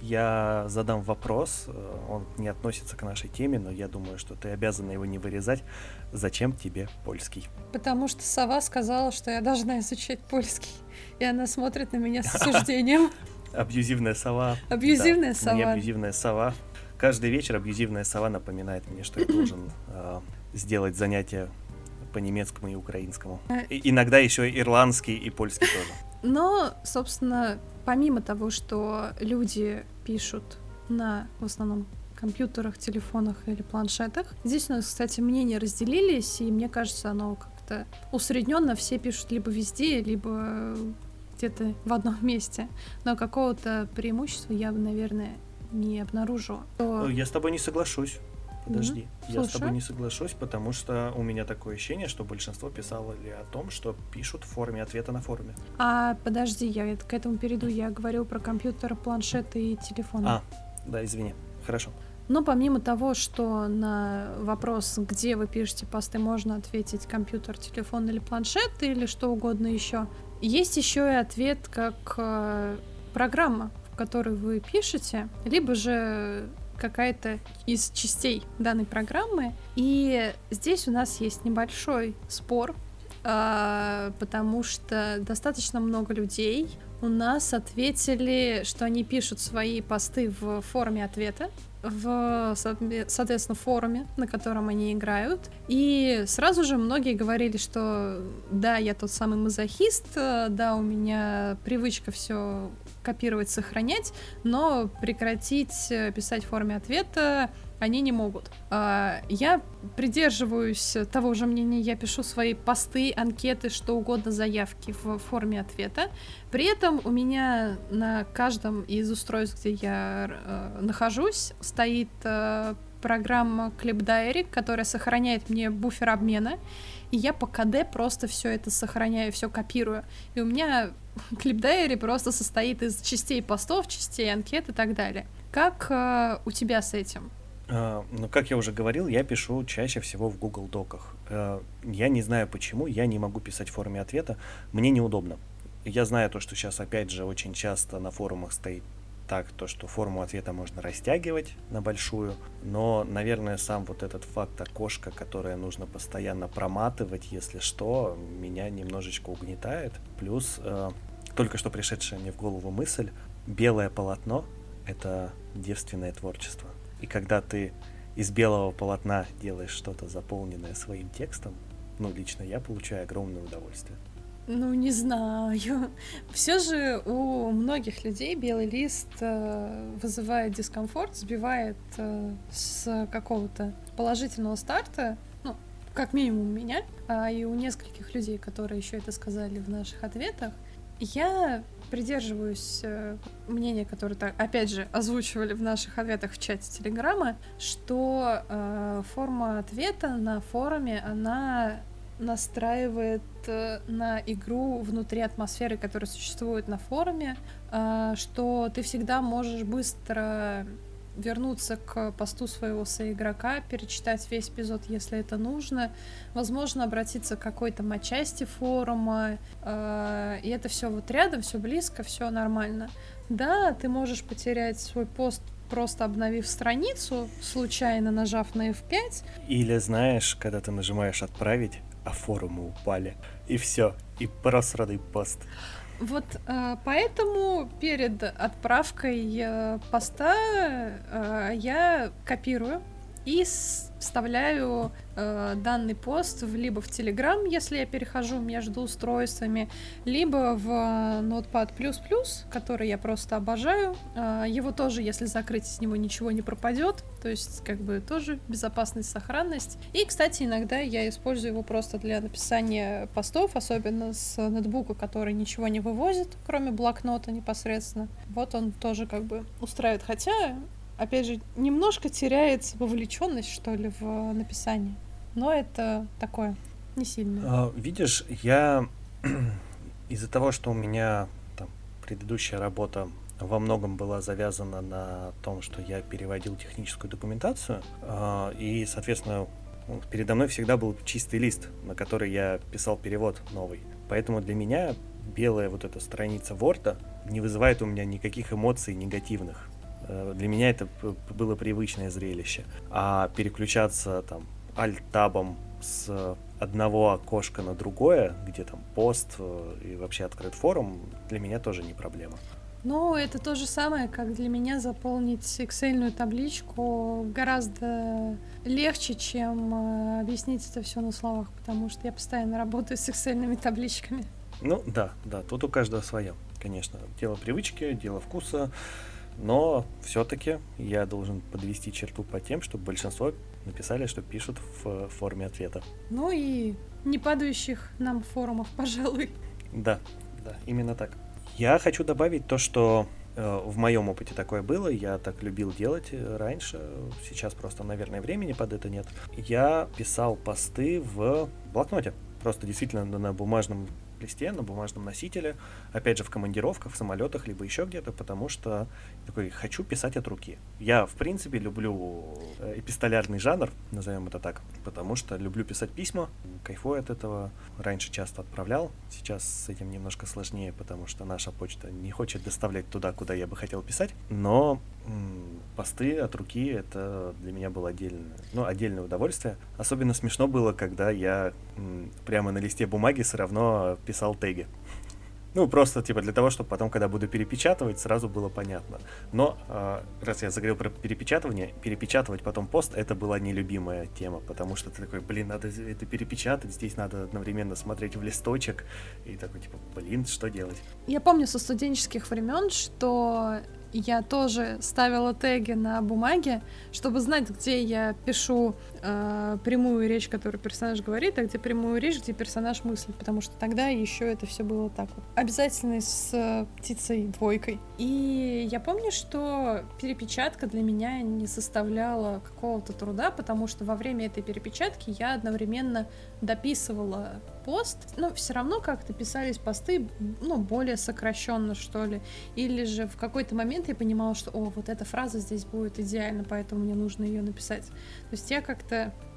Я задам вопрос, э, он не относится к нашей теме, но я думаю, что ты обязана его не вырезать. Зачем тебе польский? Потому что сова сказала, что я должна изучать польский, и она смотрит на меня с (laughs) осуждением. Абьюзивная сова. Абьюзивная сова. Мне абьюзивная сова. Каждый вечер абьюзивная сова напоминает мне, что я должен э, сделать занятия по немецкому и украинскому. А и, иногда еще ирландский и польский тоже. Но, собственно, помимо того, что люди пишут на в основном компьютерах, телефонах или планшетах, здесь у нас, кстати, мнения разделились, и мне кажется, оно как-то усредненно все пишут либо везде, либо где-то в одном (laughs) месте. Но какого-то преимущества я бы, наверное, не обнаружила. То... Я с тобой не соглашусь. Подожди, mm-hmm. я с тобой не соглашусь, потому что у меня такое ощущение, что большинство писало ли о том, что пишут в форме ответа на форуме. А подожди, я к этому перейду. Я говорю про компьютер, планшеты и телефоны. А, да, извини. Хорошо. Но помимо того, что на вопрос, где вы пишете посты, можно ответить компьютер, телефон или планшет или что угодно еще, есть еще и ответ как э, программа, в которой вы пишете, либо же какая-то из частей данной программы. И здесь у нас есть небольшой спор, э, потому что достаточно много людей у нас ответили, что они пишут свои посты в форме ответа, в, соответственно, форуме, на котором они играют. И сразу же многие говорили, что да, я тот самый мазохист, да, у меня привычка все копировать, сохранять, но прекратить писать в форме ответа они не могут. А, я придерживаюсь того же мнения, я пишу свои посты, анкеты, что угодно, заявки в форме ответа. При этом у меня на каждом из устройств, где я э, нахожусь, стоит э, программа Clip Diary, которая сохраняет мне буфер обмена, и я по КД просто все это сохраняю, все копирую. И у меня (laughs) Diary просто состоит из частей постов, частей анкет и так далее. Как э, у тебя с этим? А, ну, как я уже говорил, я пишу чаще всего в Google Доках. А, я не знаю почему, я не могу писать в форме ответа, мне неудобно. Я знаю то, что сейчас опять же очень часто на форумах стоит так, то, что форму ответа можно растягивать на большую, но, наверное, сам вот этот факт окошка, которое нужно постоянно проматывать, если что, меня немножечко угнетает. Плюс э, только что пришедшая мне в голову мысль, белое полотно — это девственное творчество. И когда ты из белого полотна делаешь что-то заполненное своим текстом, ну, лично я получаю огромное удовольствие. Ну, не знаю. Все же у многих людей белый лист э, вызывает дискомфорт, сбивает э, с какого-то положительного старта. Ну, как минимум у меня, а и у нескольких людей, которые еще это сказали в наших ответах. Я придерживаюсь э, мнения, которое, опять же, озвучивали в наших ответах в чате Телеграма, что э, форма ответа на форуме, она настраивает э, на игру внутри атмосферы, которая существует на форуме, э, что ты всегда можешь быстро вернуться к посту своего соигрока, перечитать весь эпизод, если это нужно, возможно, обратиться к какой-то матчасти форума, э, и это все вот рядом, все близко, все нормально. Да, ты можешь потерять свой пост просто обновив страницу, случайно нажав на F5. Или знаешь, когда ты нажимаешь «Отправить», а форумы упали. И все, и просранный пост. Вот э, поэтому перед отправкой э, поста э, я копирую и вставляю э, данный пост в, либо в Telegram, если я перехожу между устройствами, либо в Notepad++, который я просто обожаю. Э, его тоже, если закрыть, с него ничего не пропадет, то есть как бы тоже безопасность, сохранность. И, кстати, иногда я использую его просто для написания постов, особенно с ноутбука, который ничего не вывозит, кроме блокнота непосредственно. Вот он тоже как бы устраивает, хотя опять же, немножко теряется вовлеченность, что ли, в написании. Но это такое, не сильно. А, видишь, я (clears throat) из-за того, что у меня там, предыдущая работа во многом была завязана на том, что я переводил техническую документацию, э, и, соответственно, передо мной всегда был чистый лист, на который я писал перевод новый. Поэтому для меня белая вот эта страница Word не вызывает у меня никаких эмоций негативных. Э, для меня это было привычное зрелище. А переключаться там альт-табом с одного окошка на другое, где там пост э, и вообще открыт форум, для меня тоже не проблема. Ну, это то же самое, как для меня заполнить excel табличку гораздо легче, чем э, объяснить это все на словах, потому что я постоянно работаю с excel табличками. Ну, да, да, тут у каждого свое, конечно. Дело привычки, дело вкуса. Но все-таки я должен подвести черту по тем, чтобы большинство написали, что пишут в форме ответа. Ну и не падающих нам форумов, (laughs) пожалуй. Да, да, именно так. Я хочу добавить то, что э, в моем опыте такое было, я так любил делать э, раньше, сейчас просто, наверное, времени под это нет. Я писал посты в блокноте, просто действительно на бумажном листе, на бумажном носителе, опять же, в командировках, в самолетах, либо еще где-то, потому что такой, хочу писать от руки. Я, в принципе, люблю э, эпистолярный жанр, назовем это так, потому что люблю писать письма, кайфую от этого. Раньше часто отправлял, сейчас с этим немножко сложнее, потому что наша почта не хочет доставлять туда, куда я бы хотел писать, но посты от руки это для меня было отдельное, ну, отдельное удовольствие. Особенно смешно было, когда я прямо на листе бумаги все равно писал теги. Ну, просто, типа, для того, чтобы потом, когда буду перепечатывать, сразу было понятно. Но, э, раз я заговорил про перепечатывание, перепечатывать потом пост, это была нелюбимая тема, потому что ты такой, блин, надо это перепечатать, здесь надо одновременно смотреть в листочек, и такой, типа, блин, что делать? Я помню со студенческих времен, что я тоже ставила теги на бумаге, чтобы знать, где я пишу э, прямую речь, которую персонаж говорит, а где прямую речь, где персонаж мыслит, потому что тогда еще это все было так вот. Обязательно с э, птицей двойкой. И я помню, что перепечатка для меня не составляла какого-то труда, потому что во время этой перепечатки я одновременно дописывала пост, но все равно как-то писались посты, ну, более сокращенно, что ли. Или же в какой-то момент я понимала, что, о, вот эта фраза здесь будет идеально, поэтому мне нужно ее написать. То есть я как-то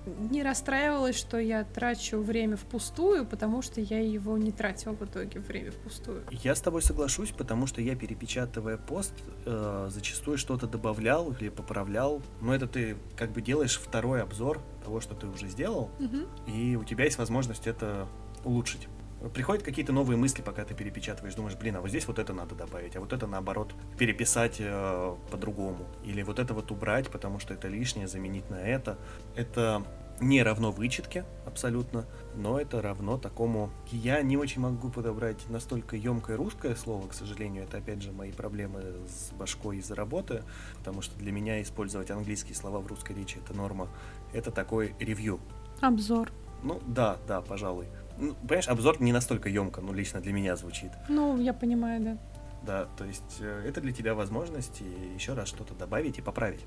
не расстраивалась, что я трачу время впустую, потому что я его не тратила в итоге время впустую. Я с тобой соглашусь, потому что я, перепечатывая пост, э, зачастую что-то добавлял или поправлял. Но это ты как бы делаешь второй обзор того, что ты уже сделал, угу. и у тебя есть возможность это улучшить. Приходят какие-то новые мысли, пока ты перепечатываешь, думаешь, блин, а вот здесь вот это надо добавить, а вот это наоборот переписать э, по-другому, или вот это вот убрать, потому что это лишнее, заменить на это. Это не равно вычетке абсолютно, но это равно такому... Я не очень могу подобрать настолько емкое русское слово, к сожалению, это опять же мои проблемы с башкой из-за работы, потому что для меня использовать английские слова в русской речи это норма. Это такой ревью. Обзор. Ну да, да, пожалуй. Ну, понимаешь, обзор не настолько емко, ну, лично для меня звучит. Ну, я понимаю, да. Да, то есть э, это для тебя возможность еще раз что-то добавить и поправить.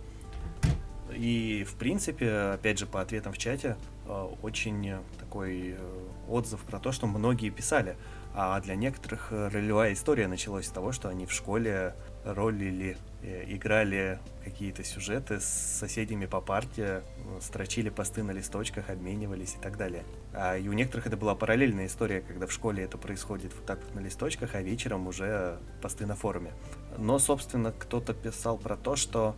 И, в принципе, опять же, по ответам в чате, э, очень такой э, отзыв про то, что многие писали. А для некоторых ролевая история началась с того, что они в школе ролили, играли какие-то сюжеты с соседями по парте, строчили посты на листочках, обменивались и так далее. А и у некоторых это была параллельная история, когда в школе это происходит вот так вот на листочках, а вечером уже посты на форуме. Но, собственно, кто-то писал про то, что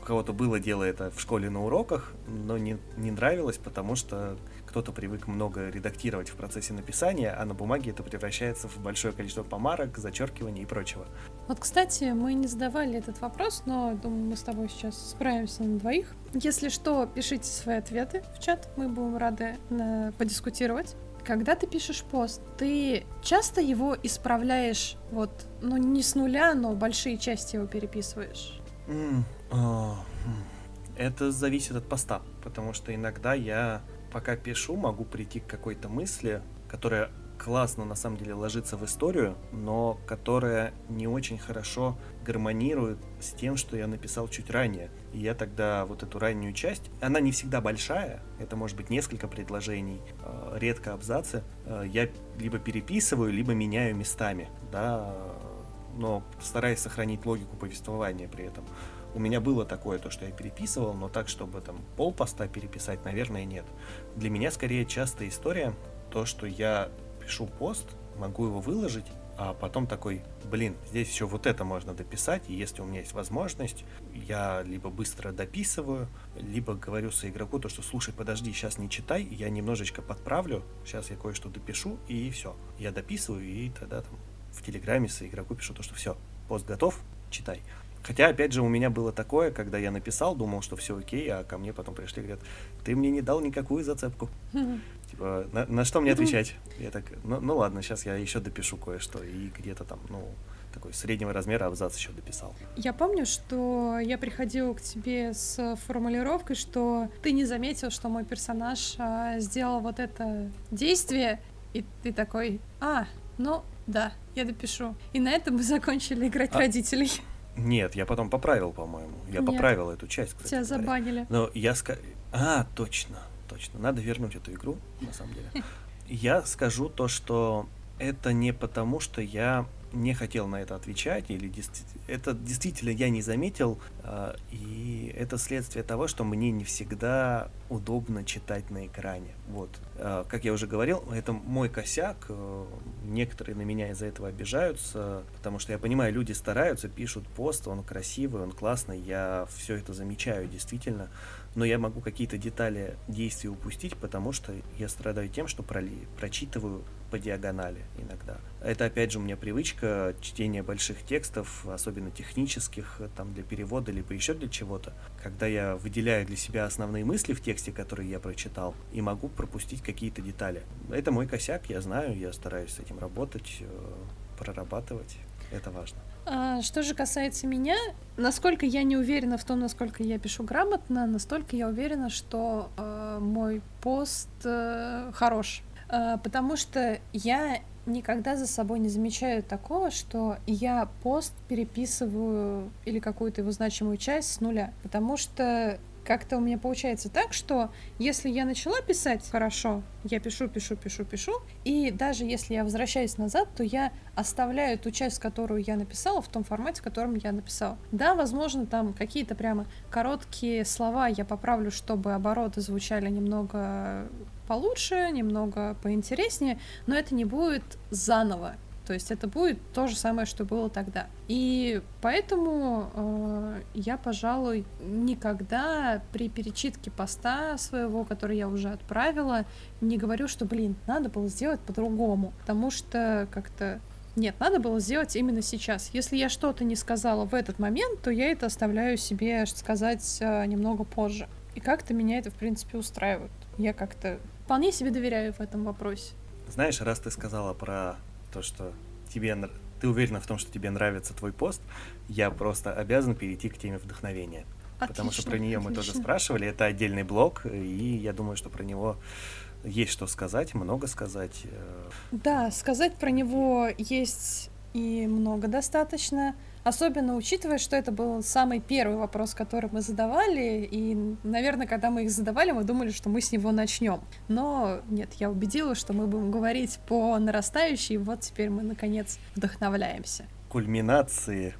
у кого-то было дело это в школе на уроках, но не, не нравилось, потому что кто-то привык много редактировать в процессе написания, а на бумаге это превращается в большое количество помарок, зачеркиваний и прочего. Вот, кстати, мы не задавали этот вопрос, но думаю, мы с тобой сейчас справимся на двоих. Если что, пишите свои ответы в чат, мы будем рады на... Э, подискутировать. Когда ты пишешь пост, ты часто его исправляешь, вот, ну не с нуля, но большие части его переписываешь? Mm, oh, это зависит от поста, потому что иногда я пока пишу, могу прийти к какой-то мысли, которая классно на самом деле ложится в историю, но которая не очень хорошо гармонирует с тем, что я написал чуть ранее. И я тогда вот эту раннюю часть, она не всегда большая, это может быть несколько предложений, э, редко абзацы, э, я либо переписываю, либо меняю местами, да, но стараясь сохранить логику повествования при этом. У меня было такое, то, что я переписывал, но так, чтобы там пол поста переписать, наверное, нет. Для меня скорее частая история, то, что я пишу пост, могу его выложить, а потом такой, блин, здесь еще вот это можно дописать, и если у меня есть возможность, я либо быстро дописываю, либо говорю со игроку то, что слушай, подожди, сейчас не читай, я немножечко подправлю, сейчас я кое-что допишу, и все. Я дописываю, и тогда там в Телеграме со игроку пишу то, что все, пост готов, читай. Хотя, опять же, у меня было такое, когда я написал, думал, что все окей, а ко мне потом пришли и говорят, ты мне не дал никакую зацепку. (laughs) Типа, на, на что мне отвечать? Я так, ну, ну ладно, сейчас я еще допишу кое-что. И где-то там, ну, такой среднего размера абзац еще дописал. Я помню, что я приходила к тебе с формулировкой, что ты не заметил, что мой персонаж а, сделал вот это действие, и ты такой, а, ну да, я допишу. И на этом мы закончили играть а, родителей. Нет, я потом поправил, по-моему. Я Нет. поправил эту часть, кстати. Тебя забанили. Но я ска... А, точно, точно. Надо вернуть эту игру, на самом деле. (laughs) Я скажу то, что это не потому, что я не хотел на это отвечать, или действительно, это действительно я не заметил, э, и это следствие того, что мне не всегда удобно читать на экране. Вот. Э, как я уже говорил, это мой косяк, э, некоторые на меня из-за этого обижаются, потому что я понимаю, люди стараются, пишут пост, он красивый, он классный, я все это замечаю действительно, но я могу какие-то детали действий упустить, потому что я страдаю тем, что проли, прочитываю по диагонали иногда. Это опять же у меня привычка чтения больших текстов, особенно технических, там для перевода, либо еще для чего-то, когда я выделяю для себя основные мысли в тексте, которые я прочитал, и могу пропустить какие-то детали. Это мой косяк, я знаю, я стараюсь с этим работать, э, прорабатывать. Это важно. А, что же касается меня, насколько я не уверена в том, насколько я пишу грамотно, настолько я уверена, что э, мой пост э, хорош. Э, потому что я никогда за собой не замечаю такого, что я пост переписываю или какую-то его значимую часть с нуля. Потому что как-то у меня получается так, что если я начала писать хорошо, я пишу, пишу, пишу, пишу, и даже если я возвращаюсь назад, то я оставляю ту часть, которую я написала, в том формате, в котором я написала. Да, возможно, там какие-то прямо короткие слова я поправлю, чтобы обороты звучали немного получше, немного поинтереснее, но это не будет заново То есть это будет то же самое, что было тогда. И поэтому э, я, пожалуй, никогда при перечитке поста своего, который я уже отправила, не говорю, что, блин, надо было сделать по-другому. Потому что как-то нет, надо было сделать именно сейчас. Если я что-то не сказала в этот момент, то я это оставляю себе сказать э, немного позже. И как-то меня это, в принципе, устраивает. Я как-то вполне себе доверяю в этом вопросе. Знаешь, раз ты сказала про то, что тебе ты уверена в том, что тебе нравится твой пост, я просто обязан перейти к теме вдохновения. Отлично, потому что про нее мы тоже спрашивали. Это отдельный блог, и я думаю, что про него есть что сказать, много сказать. Э. Да, сказать про него есть и много достаточно. Особенно учитывая, что это был самый первый вопрос, который мы задавали, и, наверное, когда мы их задавали, мы думали, что мы с него начнем. Но нет, я убедила, что мы будем говорить по нарастающей, и вот теперь мы, наконец, вдохновляемся. Кульминации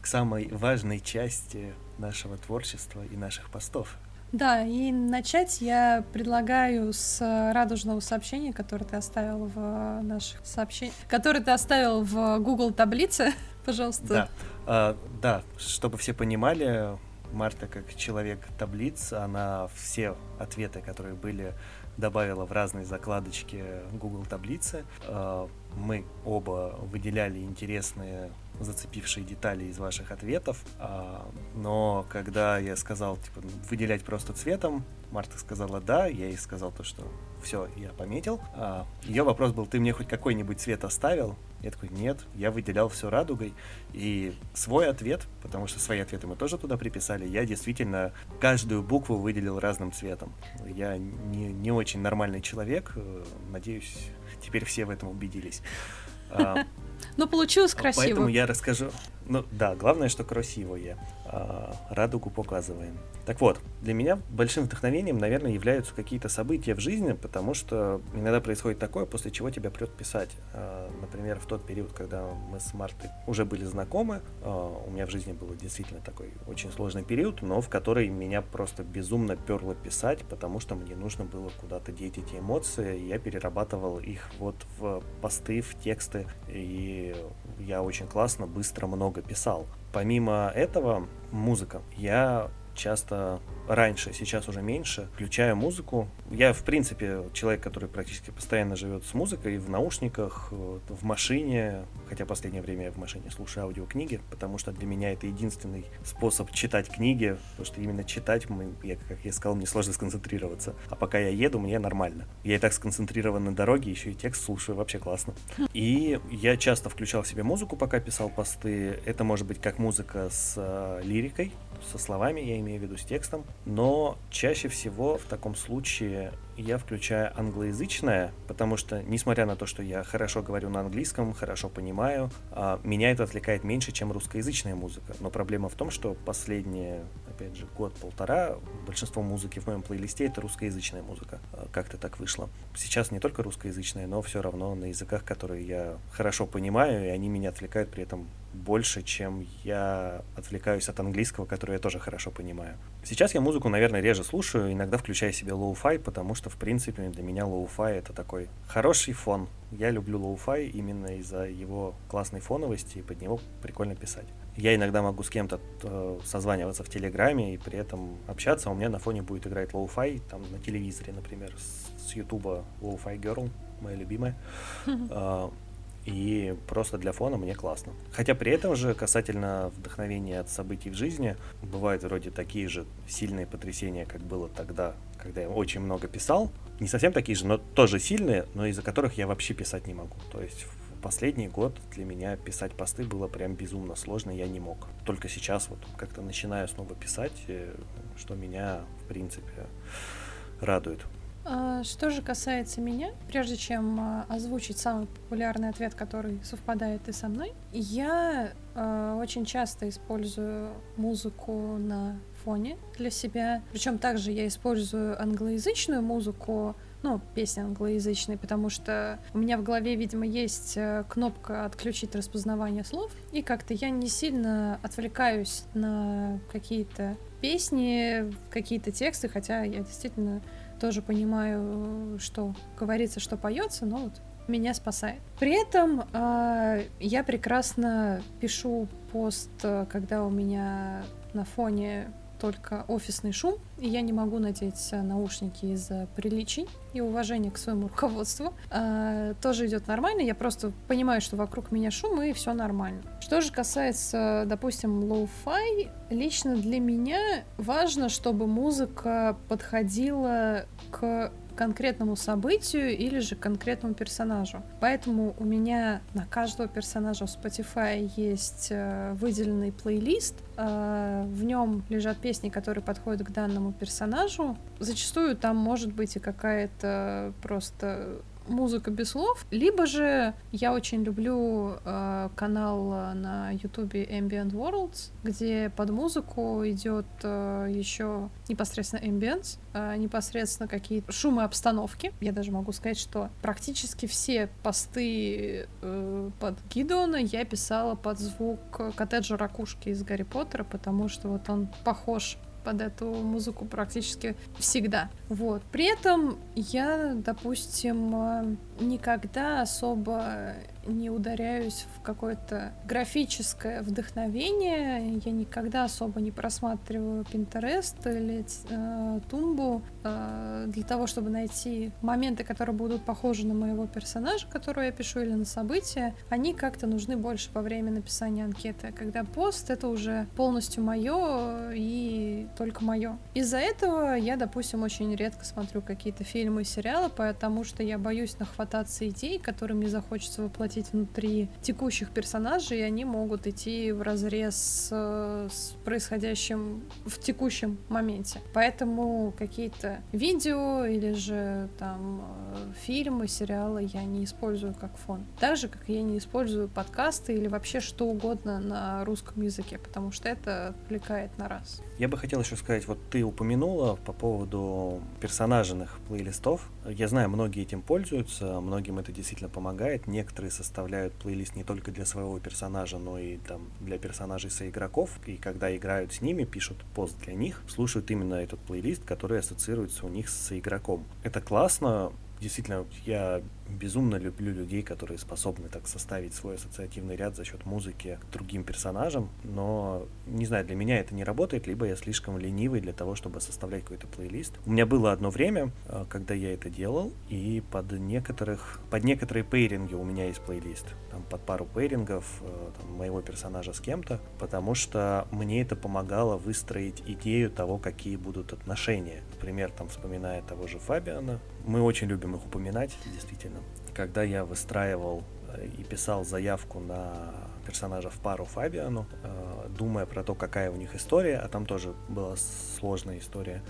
к самой важной части нашего творчества и наших постов. Да, и начать я предлагаю с радужного сообщения, которое ты оставил в наших сообщениях, которое ты оставил в Google таблице, пожалуйста. Да, а, да, чтобы все понимали, Марта как человек таблиц, она все ответы, которые были, добавила в разные закладочки Google таблицы. А, мы оба выделяли интересные зацепившие детали из ваших ответов. А, но когда я сказал, типа, выделять просто цветом, Марта сказала да, я ей сказал то, что все, я пометил. А, ее вопрос был, ты мне хоть какой-нибудь цвет оставил? Я такой, нет, я выделял все радугой. И свой ответ, потому что свои ответы мы тоже туда приписали, я действительно каждую букву выделил разным цветом. Я не, не очень нормальный человек, э, надеюсь, теперь все в этом убедились. А, (laughs) ну, получилось красиво. Поэтому я расскажу. Ну, да, главное, что красивое. А, радугу показываем. Так вот, для меня большим вдохновением, наверное, являются какие-то события в жизни, потому что иногда происходит такое, после чего тебя прет писать. А, например, в тот период, когда мы с Мартой уже были знакомы, а, у меня в жизни был действительно такой очень сложный период, но в который меня просто безумно перло писать, потому что мне нужно было куда-то деть эти эмоции, и я перерабатывал их вот в посты, в тексты, и я очень классно, быстро, много писал. Помимо этого, музыка. Я часто раньше, сейчас уже меньше, включаю музыку. Я, в принципе, человек, который практически постоянно живет с музыкой в наушниках, в машине, хотя последнее время я в машине слушаю аудиокниги, потому что для меня это единственный способ читать книги, потому что именно читать, я, как я сказал, мне сложно сконцентрироваться. А пока я еду, мне нормально. Я и так сконцентрирован на дороге, еще и текст слушаю, вообще классно. И я часто включал себе музыку, пока писал посты. Это может быть как музыка с э, лирикой, со словами, я имею в виду с текстом, но чаще всего в таком случае я включаю англоязычное, потому что, несмотря на то, что я хорошо говорю на английском, хорошо понимаю, а, меня это отвлекает меньше, чем русскоязычная музыка. Но проблема в том, что последние, опять же, год-полтора большинство музыки в моем плейлисте это русскоязычная музыка. А, как-то так вышло. Сейчас не только русскоязычная, но все равно на языках, которые я хорошо понимаю, и они меня отвлекают при этом больше, чем я отвлекаюсь от английского, который я тоже хорошо понимаю. Сейчас я музыку, наверное, реже слушаю, иногда включаю себе lo-fi, потому что, в принципе, для меня lo-fi это такой хороший фон. Я люблю lo-fi именно из-за его классной фоновости, и под него прикольно писать. Я иногда могу с кем-то э, созваниваться в Телеграме и при этом общаться, а у меня на фоне будет играть lo-fi, там на телевизоре, например, с, Ютуба lo-fi Girl, моя любимая. (laughs) А, и просто для фона мне классно. Хотя при этом же касательно вдохновения от событий в жизни, бывают вроде такие же сильные потрясения, как было тогда, когда я очень много писал. Не совсем такие же, но тоже сильные, но из-за которых я вообще писать не могу. То есть последний год для меня писать посты было прям безумно сложно, я не мог. Только сейчас вот как-то начинаю снова писать, э, что меня, в принципе, радует. А, что же касается меня, прежде чем а, озвучить самый популярный ответ, который совпадает и со мной, я э, очень часто использую музыку на фоне для себя. Причем также я использую англоязычную музыку, ну, песни англоязычные, потому что у меня в голове, видимо, есть э, кнопка «Отключить распознавание слов», и как-то я не сильно отвлекаюсь на какие-то песни, какие-то тексты, хотя я действительно тоже понимаю, что говорится, что поется, но вот меня спасает. При этом э, я прекрасно пишу пост, э, когда у меня на фоне только офисный шум, и я не могу надеть наушники из-за приличий и уважения к своему руководству. А, тоже идет нормально, я просто понимаю, что вокруг меня шум, и все нормально. Что же касается, допустим, lo-fi, лично для меня важно, чтобы музыка подходила к конкретному событию или же конкретному персонажу. Поэтому у меня на каждого персонажа в Spotify есть э, выделенный плейлист. Э, в нем лежат песни, которые подходят к данному персонажу. Зачастую там может быть и какая-то просто музыка без слов, либо же я очень люблю э, канал на ютубе Ambient Worlds, где под музыку идет э, еще непосредственно ambience, э, непосредственно какие-то шумы обстановки. Я даже могу сказать, что практически все посты э, под Гидона я писала под звук коттеджа ракушки из Гарри Поттера, потому что вот он похож под эту музыку практически всегда. Вот. При этом я, допустим, э, никогда особо не ударяюсь в какое-то графическое вдохновение. Я никогда особо не просматриваю Pinterest или э, Тумбу э, для того, чтобы найти моменты, которые будут похожи на моего персонажа, которого я пишу, или на события. Они как-то нужны больше во время написания анкеты. Когда пост — это уже полностью мое и только мое. Из-за этого я, допустим, очень редко смотрю какие-то фильмы и сериалы, потому что я боюсь нахвататься идей, которые мне захочется воплотить происходить внутри текущих персонажей, и они могут идти в разрез с, с происходящим в текущем моменте. Поэтому какие-то видео или же там э, фильмы, сериалы я не использую как фон. Так же, как я не использую подкасты или вообще что угодно на русском языке, потому что это отвлекает на раз. Я бы хотел еще сказать, вот ты упомянула по поводу персонажных плейлистов. Я знаю, многие этим пользуются, многим это действительно помогает. Некоторые составляют плейлист не только для своего персонажа, но и там для персонажей соигроков. И когда играют с ними, пишут пост для них, слушают именно этот плейлист, который ассоциируется у них с игроком. Это классно, действительно, я безумно люблю людей, которые способны так составить свой ассоциативный ряд за счет музыки к другим персонажам, но, не знаю, для меня это не работает, либо я слишком ленивый для того, чтобы составлять какой-то плейлист. У меня было одно время, э, когда я это делал, и под некоторых, под некоторые пейринги у меня есть плейлист, там, под пару пейрингов э, там, моего персонажа с кем-то, потому что мне это помогало выстроить идею того, какие будут отношения. Например, там, вспоминая того же Фабиана, мы очень любим их упоминать, действительно, когда я выстраивал э, и писал заявку на персонажа в пару Фабиану, э, думая про то, какая у них история, а там тоже была сложная история,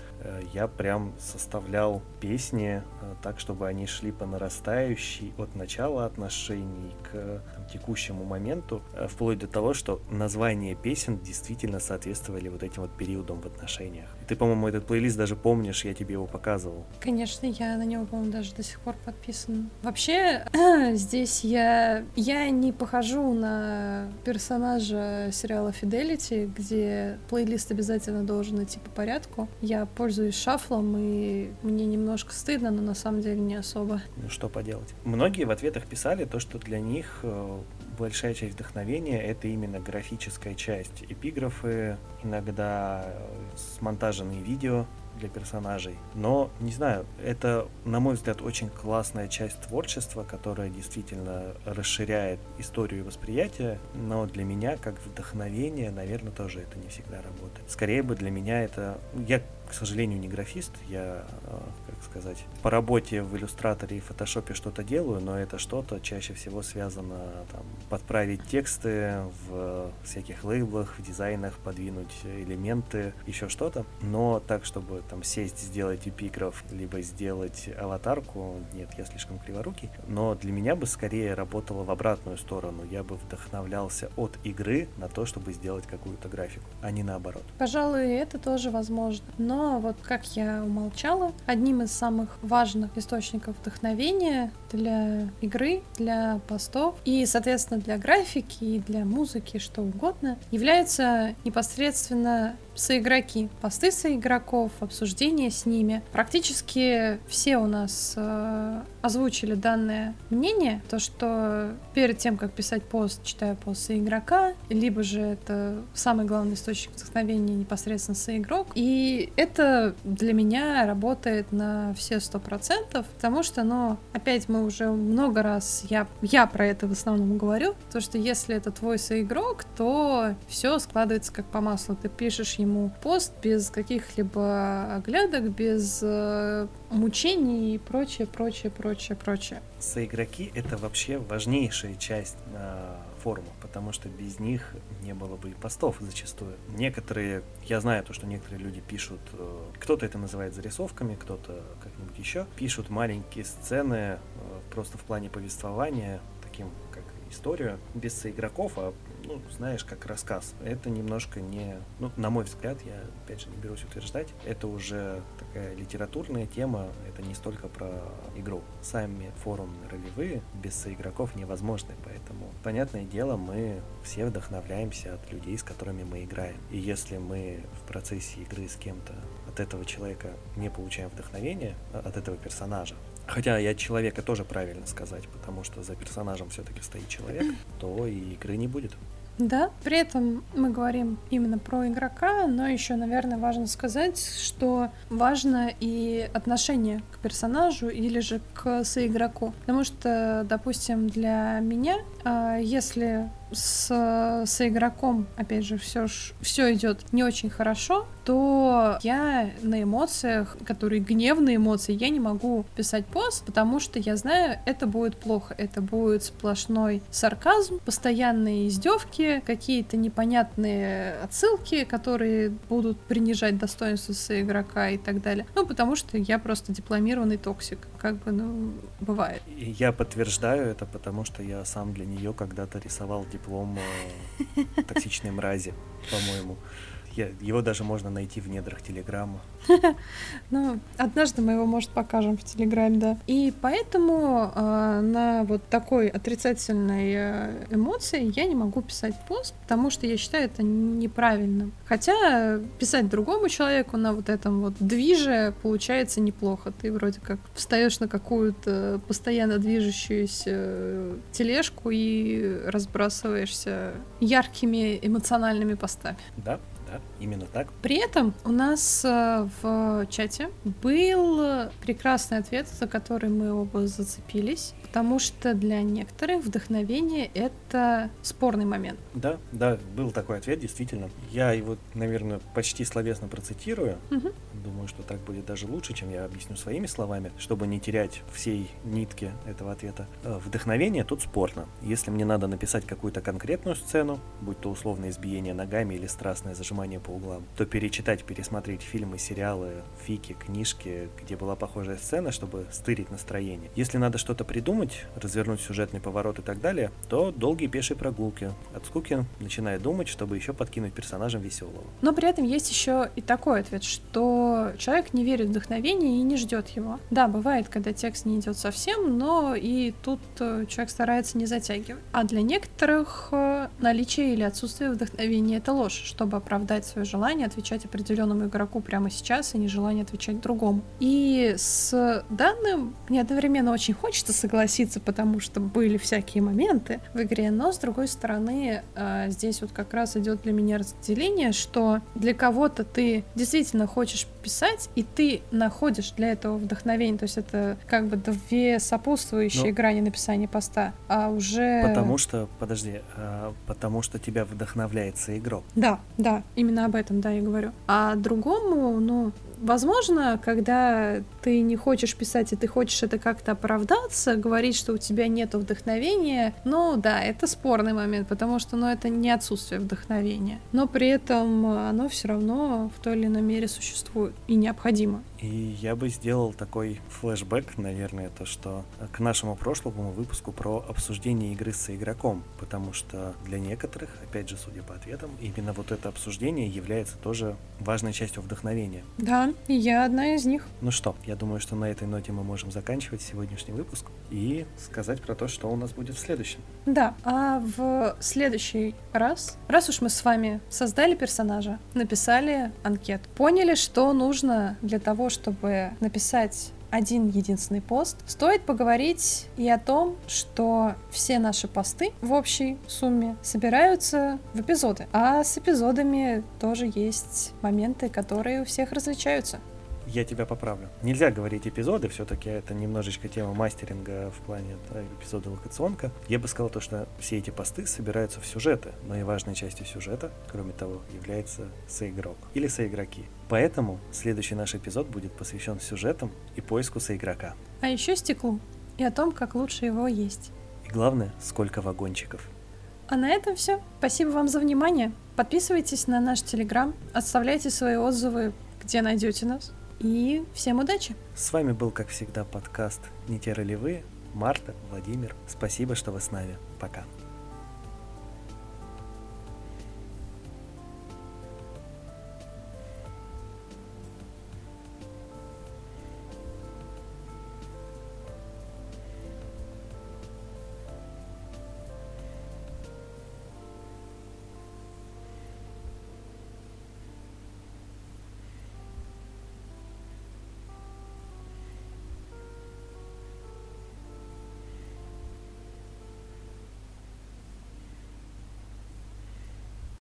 я прям составлял песни так, чтобы они шли по нарастающей от начала отношений к там, текущему моменту, вплоть до того, что названия песен действительно соответствовали вот этим вот периодам в отношениях. Ты, по-моему, этот плейлист даже помнишь, я тебе его показывал. Конечно, я на него, по-моему, даже до сих пор подписан. Вообще, (clears throat) здесь я, я не похожу на персонажа сериала Fidelity, где плейлист обязательно должен идти по порядку. Я пользуюсь шафлом, и мне немножко стыдно, но на самом деле не особо. Ну что поделать. Многие в ответах писали то, что для них э, большая часть вдохновения это именно графическая часть. Эпиграфы, иногда э, смонтаженные видео для персонажей. Но, не знаю, это, на мой взгляд, очень классная часть творчества, которая действительно расширяет историю и восприятие, но для меня, как вдохновение, наверное, тоже это не всегда работает. Скорее бы для меня это... Я, к сожалению, не графист, я, э, как сказать, по работе в иллюстраторе и фотошопе что-то делаю, но это что-то чаще всего связано там, подправить тексты в всяких лейблах, в дизайнах, подвинуть элементы, еще что-то. Но так, чтобы там сесть, сделать эпиграф, либо сделать аватарку, нет, я слишком криворукий. Но для меня бы скорее работало в обратную сторону. Я бы вдохновлялся от игры на то, чтобы сделать какую-то графику, а не наоборот. Пожалуй, это тоже возможно. Но вот как я умолчала, одним из самых важных источников вдохновения для игры, для постов и, соответственно, для графики и для музыки, что угодно, является непосредственно соигроки, посты соигроков, обсуждения с ними. Практически все у нас э, озвучили данное мнение, то что перед тем, как писать пост, читаю пост соигрока, либо же это самый главный источник вдохновения непосредственно соигрок. И это для меня работает на все сто процентов, потому что, ну, опять мы уже много раз, я, я про это в основном говорю, то что если это твой соигрок, то все складывается как по маслу. Ты пишешь ему пост без каких-либо оглядок, без э, мучений и прочее, прочее, прочее, прочее. Соигроки — это вообще важнейшая часть э, форума, потому что без них не было бы и постов зачастую. Некоторые, я знаю то, что некоторые люди пишут, э, кто-то это называет зарисовками, кто-то как-нибудь еще, пишут маленькие сцены э, просто в плане повествования, таким как историю, без соигроков, а ну, знаешь, как рассказ. Это немножко не, ну, на мой взгляд, я опять же не берусь утверждать, это уже такая литературная тема, это не столько про игру. Сами форумы ролевые без соигроков невозможны, поэтому, понятное дело, мы все вдохновляемся от людей, с которыми мы играем. И если мы в процессе игры с кем-то от этого человека не получаем вдохновения, а, от этого персонажа, Хотя я человека тоже правильно сказать, потому что за персонажем все-таки стоит человек, (clears throat) то и игры не будет. Да, при этом мы говорим именно про игрока, но еще, наверное, важно сказать, что важно и отношение к персонажу или же к соигроку. Потому что, допустим, для меня, если с, с игроком, опять же, все, все идет не очень хорошо, то я на эмоциях, которые гневные эмоции, я не могу писать пост, потому что я знаю, это будет плохо, это будет сплошной сарказм, постоянные издевки, какие-то непонятные отсылки, которые будут принижать достоинство игрока и так далее. Ну, потому что я просто дипломированный токсик, как бы, ну, бывает. Я подтверждаю это, потому что я сам для нее когда-то рисовал диплом э, токсичной мрази, по-моему. Я, его даже можно найти в недрах Телеграма. (laughs) Ну, однажды мы его, может, покажем в Телеграме, да. И поэтому э, на вот такой отрицательной э, эмоции я не могу писать пост, потому что я считаю это неправильным. Хотя писать другому человеку на вот этом вот движе получается неплохо. Ты вроде как встаешь на какую-то постоянно движущуюся тележку и разбрасываешься яркими эмоциональными постами. Да, да, именно так. При этом у нас э, в чате был прекрасный ответ, за который мы оба зацепились, потому что для некоторых вдохновение — это спорный момент. Да, да, был такой ответ, действительно. Я его, наверное, почти словесно процитирую. Угу. Думаю, что так будет даже лучше, чем я объясню своими словами, чтобы не терять всей нитки этого ответа. Э, вдохновение тут спорно. Если мне надо написать какую-то конкретную сцену, будь то условное избиение ногами или страстное зажимание по углам, то перечитать, пересмотреть фильмы, сериалы, фики, книжки, где была похожая сцена, чтобы стырить настроение. Если надо что-то придумать, развернуть сюжетный поворот и так далее, то долгие пешие прогулки. От скуки начинаю думать, чтобы еще подкинуть персонажам веселого. Но при этом есть еще и такой ответ, что человек не верит в вдохновение и не ждет его. Да, бывает, когда текст не идет совсем, но и тут э, человек старается не затягивать. А для некоторых э, наличие или отсутствие вдохновения это ложь, чтобы оправдать свое желание отвечать определенному игроку прямо сейчас и нежелание отвечать другому. И с данным мне одновременно очень хочется согласиться, потому что были всякие моменты в игре, но с другой стороны э, здесь вот как раз идет для меня разделение, что для кого-то ты действительно хочешь писать, и ты находишь для этого вдохновение, то есть это как бы две сопутствующие но... грани написания поста, а уже... Потому что, подожди, а, потому что тебя вдохновляется игрок. Да, да, именно об этом, да, я говорю. А другому, ну, возможно, когда ты не хочешь писать, и ты хочешь это как-то оправдаться, говорить, что у тебя нет вдохновения, ну да, это спорный момент, потому что, ну, это не отсутствие вдохновения. Но при этом оно все равно в той или иной мере существует и необходимо. И я бы сделал такой флешбэк, наверное, то, что к нашему прошлому выпуску про обсуждение игры с игроком, потому что для некоторых, опять же, судя по ответам, именно вот это обсуждение является тоже важной частью вдохновения. Да, и я одна из них. Ну что, я думаю, что на этой ноте мы можем заканчивать сегодняшний выпуск и сказать про то, что у нас будет в следующем. Да, а в следующий раз, раз уж мы с вами создали персонажа, написали анкет, поняли, что нужно для того, чтобы написать один единственный пост, стоит поговорить и о том, что все наши посты в общей сумме собираются в эпизоды. А с эпизодами тоже есть моменты, которые у всех различаются я тебя поправлю. Нельзя говорить эпизоды, все-таки это немножечко тема мастеринга в плане да, эпизода локационка. Я бы сказал то, что все эти посты собираются в сюжеты, но и важной частью сюжета, кроме того, является соигрок или соигроки. Поэтому следующий наш эпизод будет посвящен сюжетам и поиску соигрока. А еще стеклу и о том, как лучше его есть. И главное, сколько вагончиков. А на этом все. Спасибо вам за внимание. Подписывайтесь на наш телеграм, оставляйте свои отзывы, где найдете нас. И всем удачи! С вами был, как всегда, подкаст «Не те ролевые». Марта, Владимир, спасибо, что вы с нами. Пока.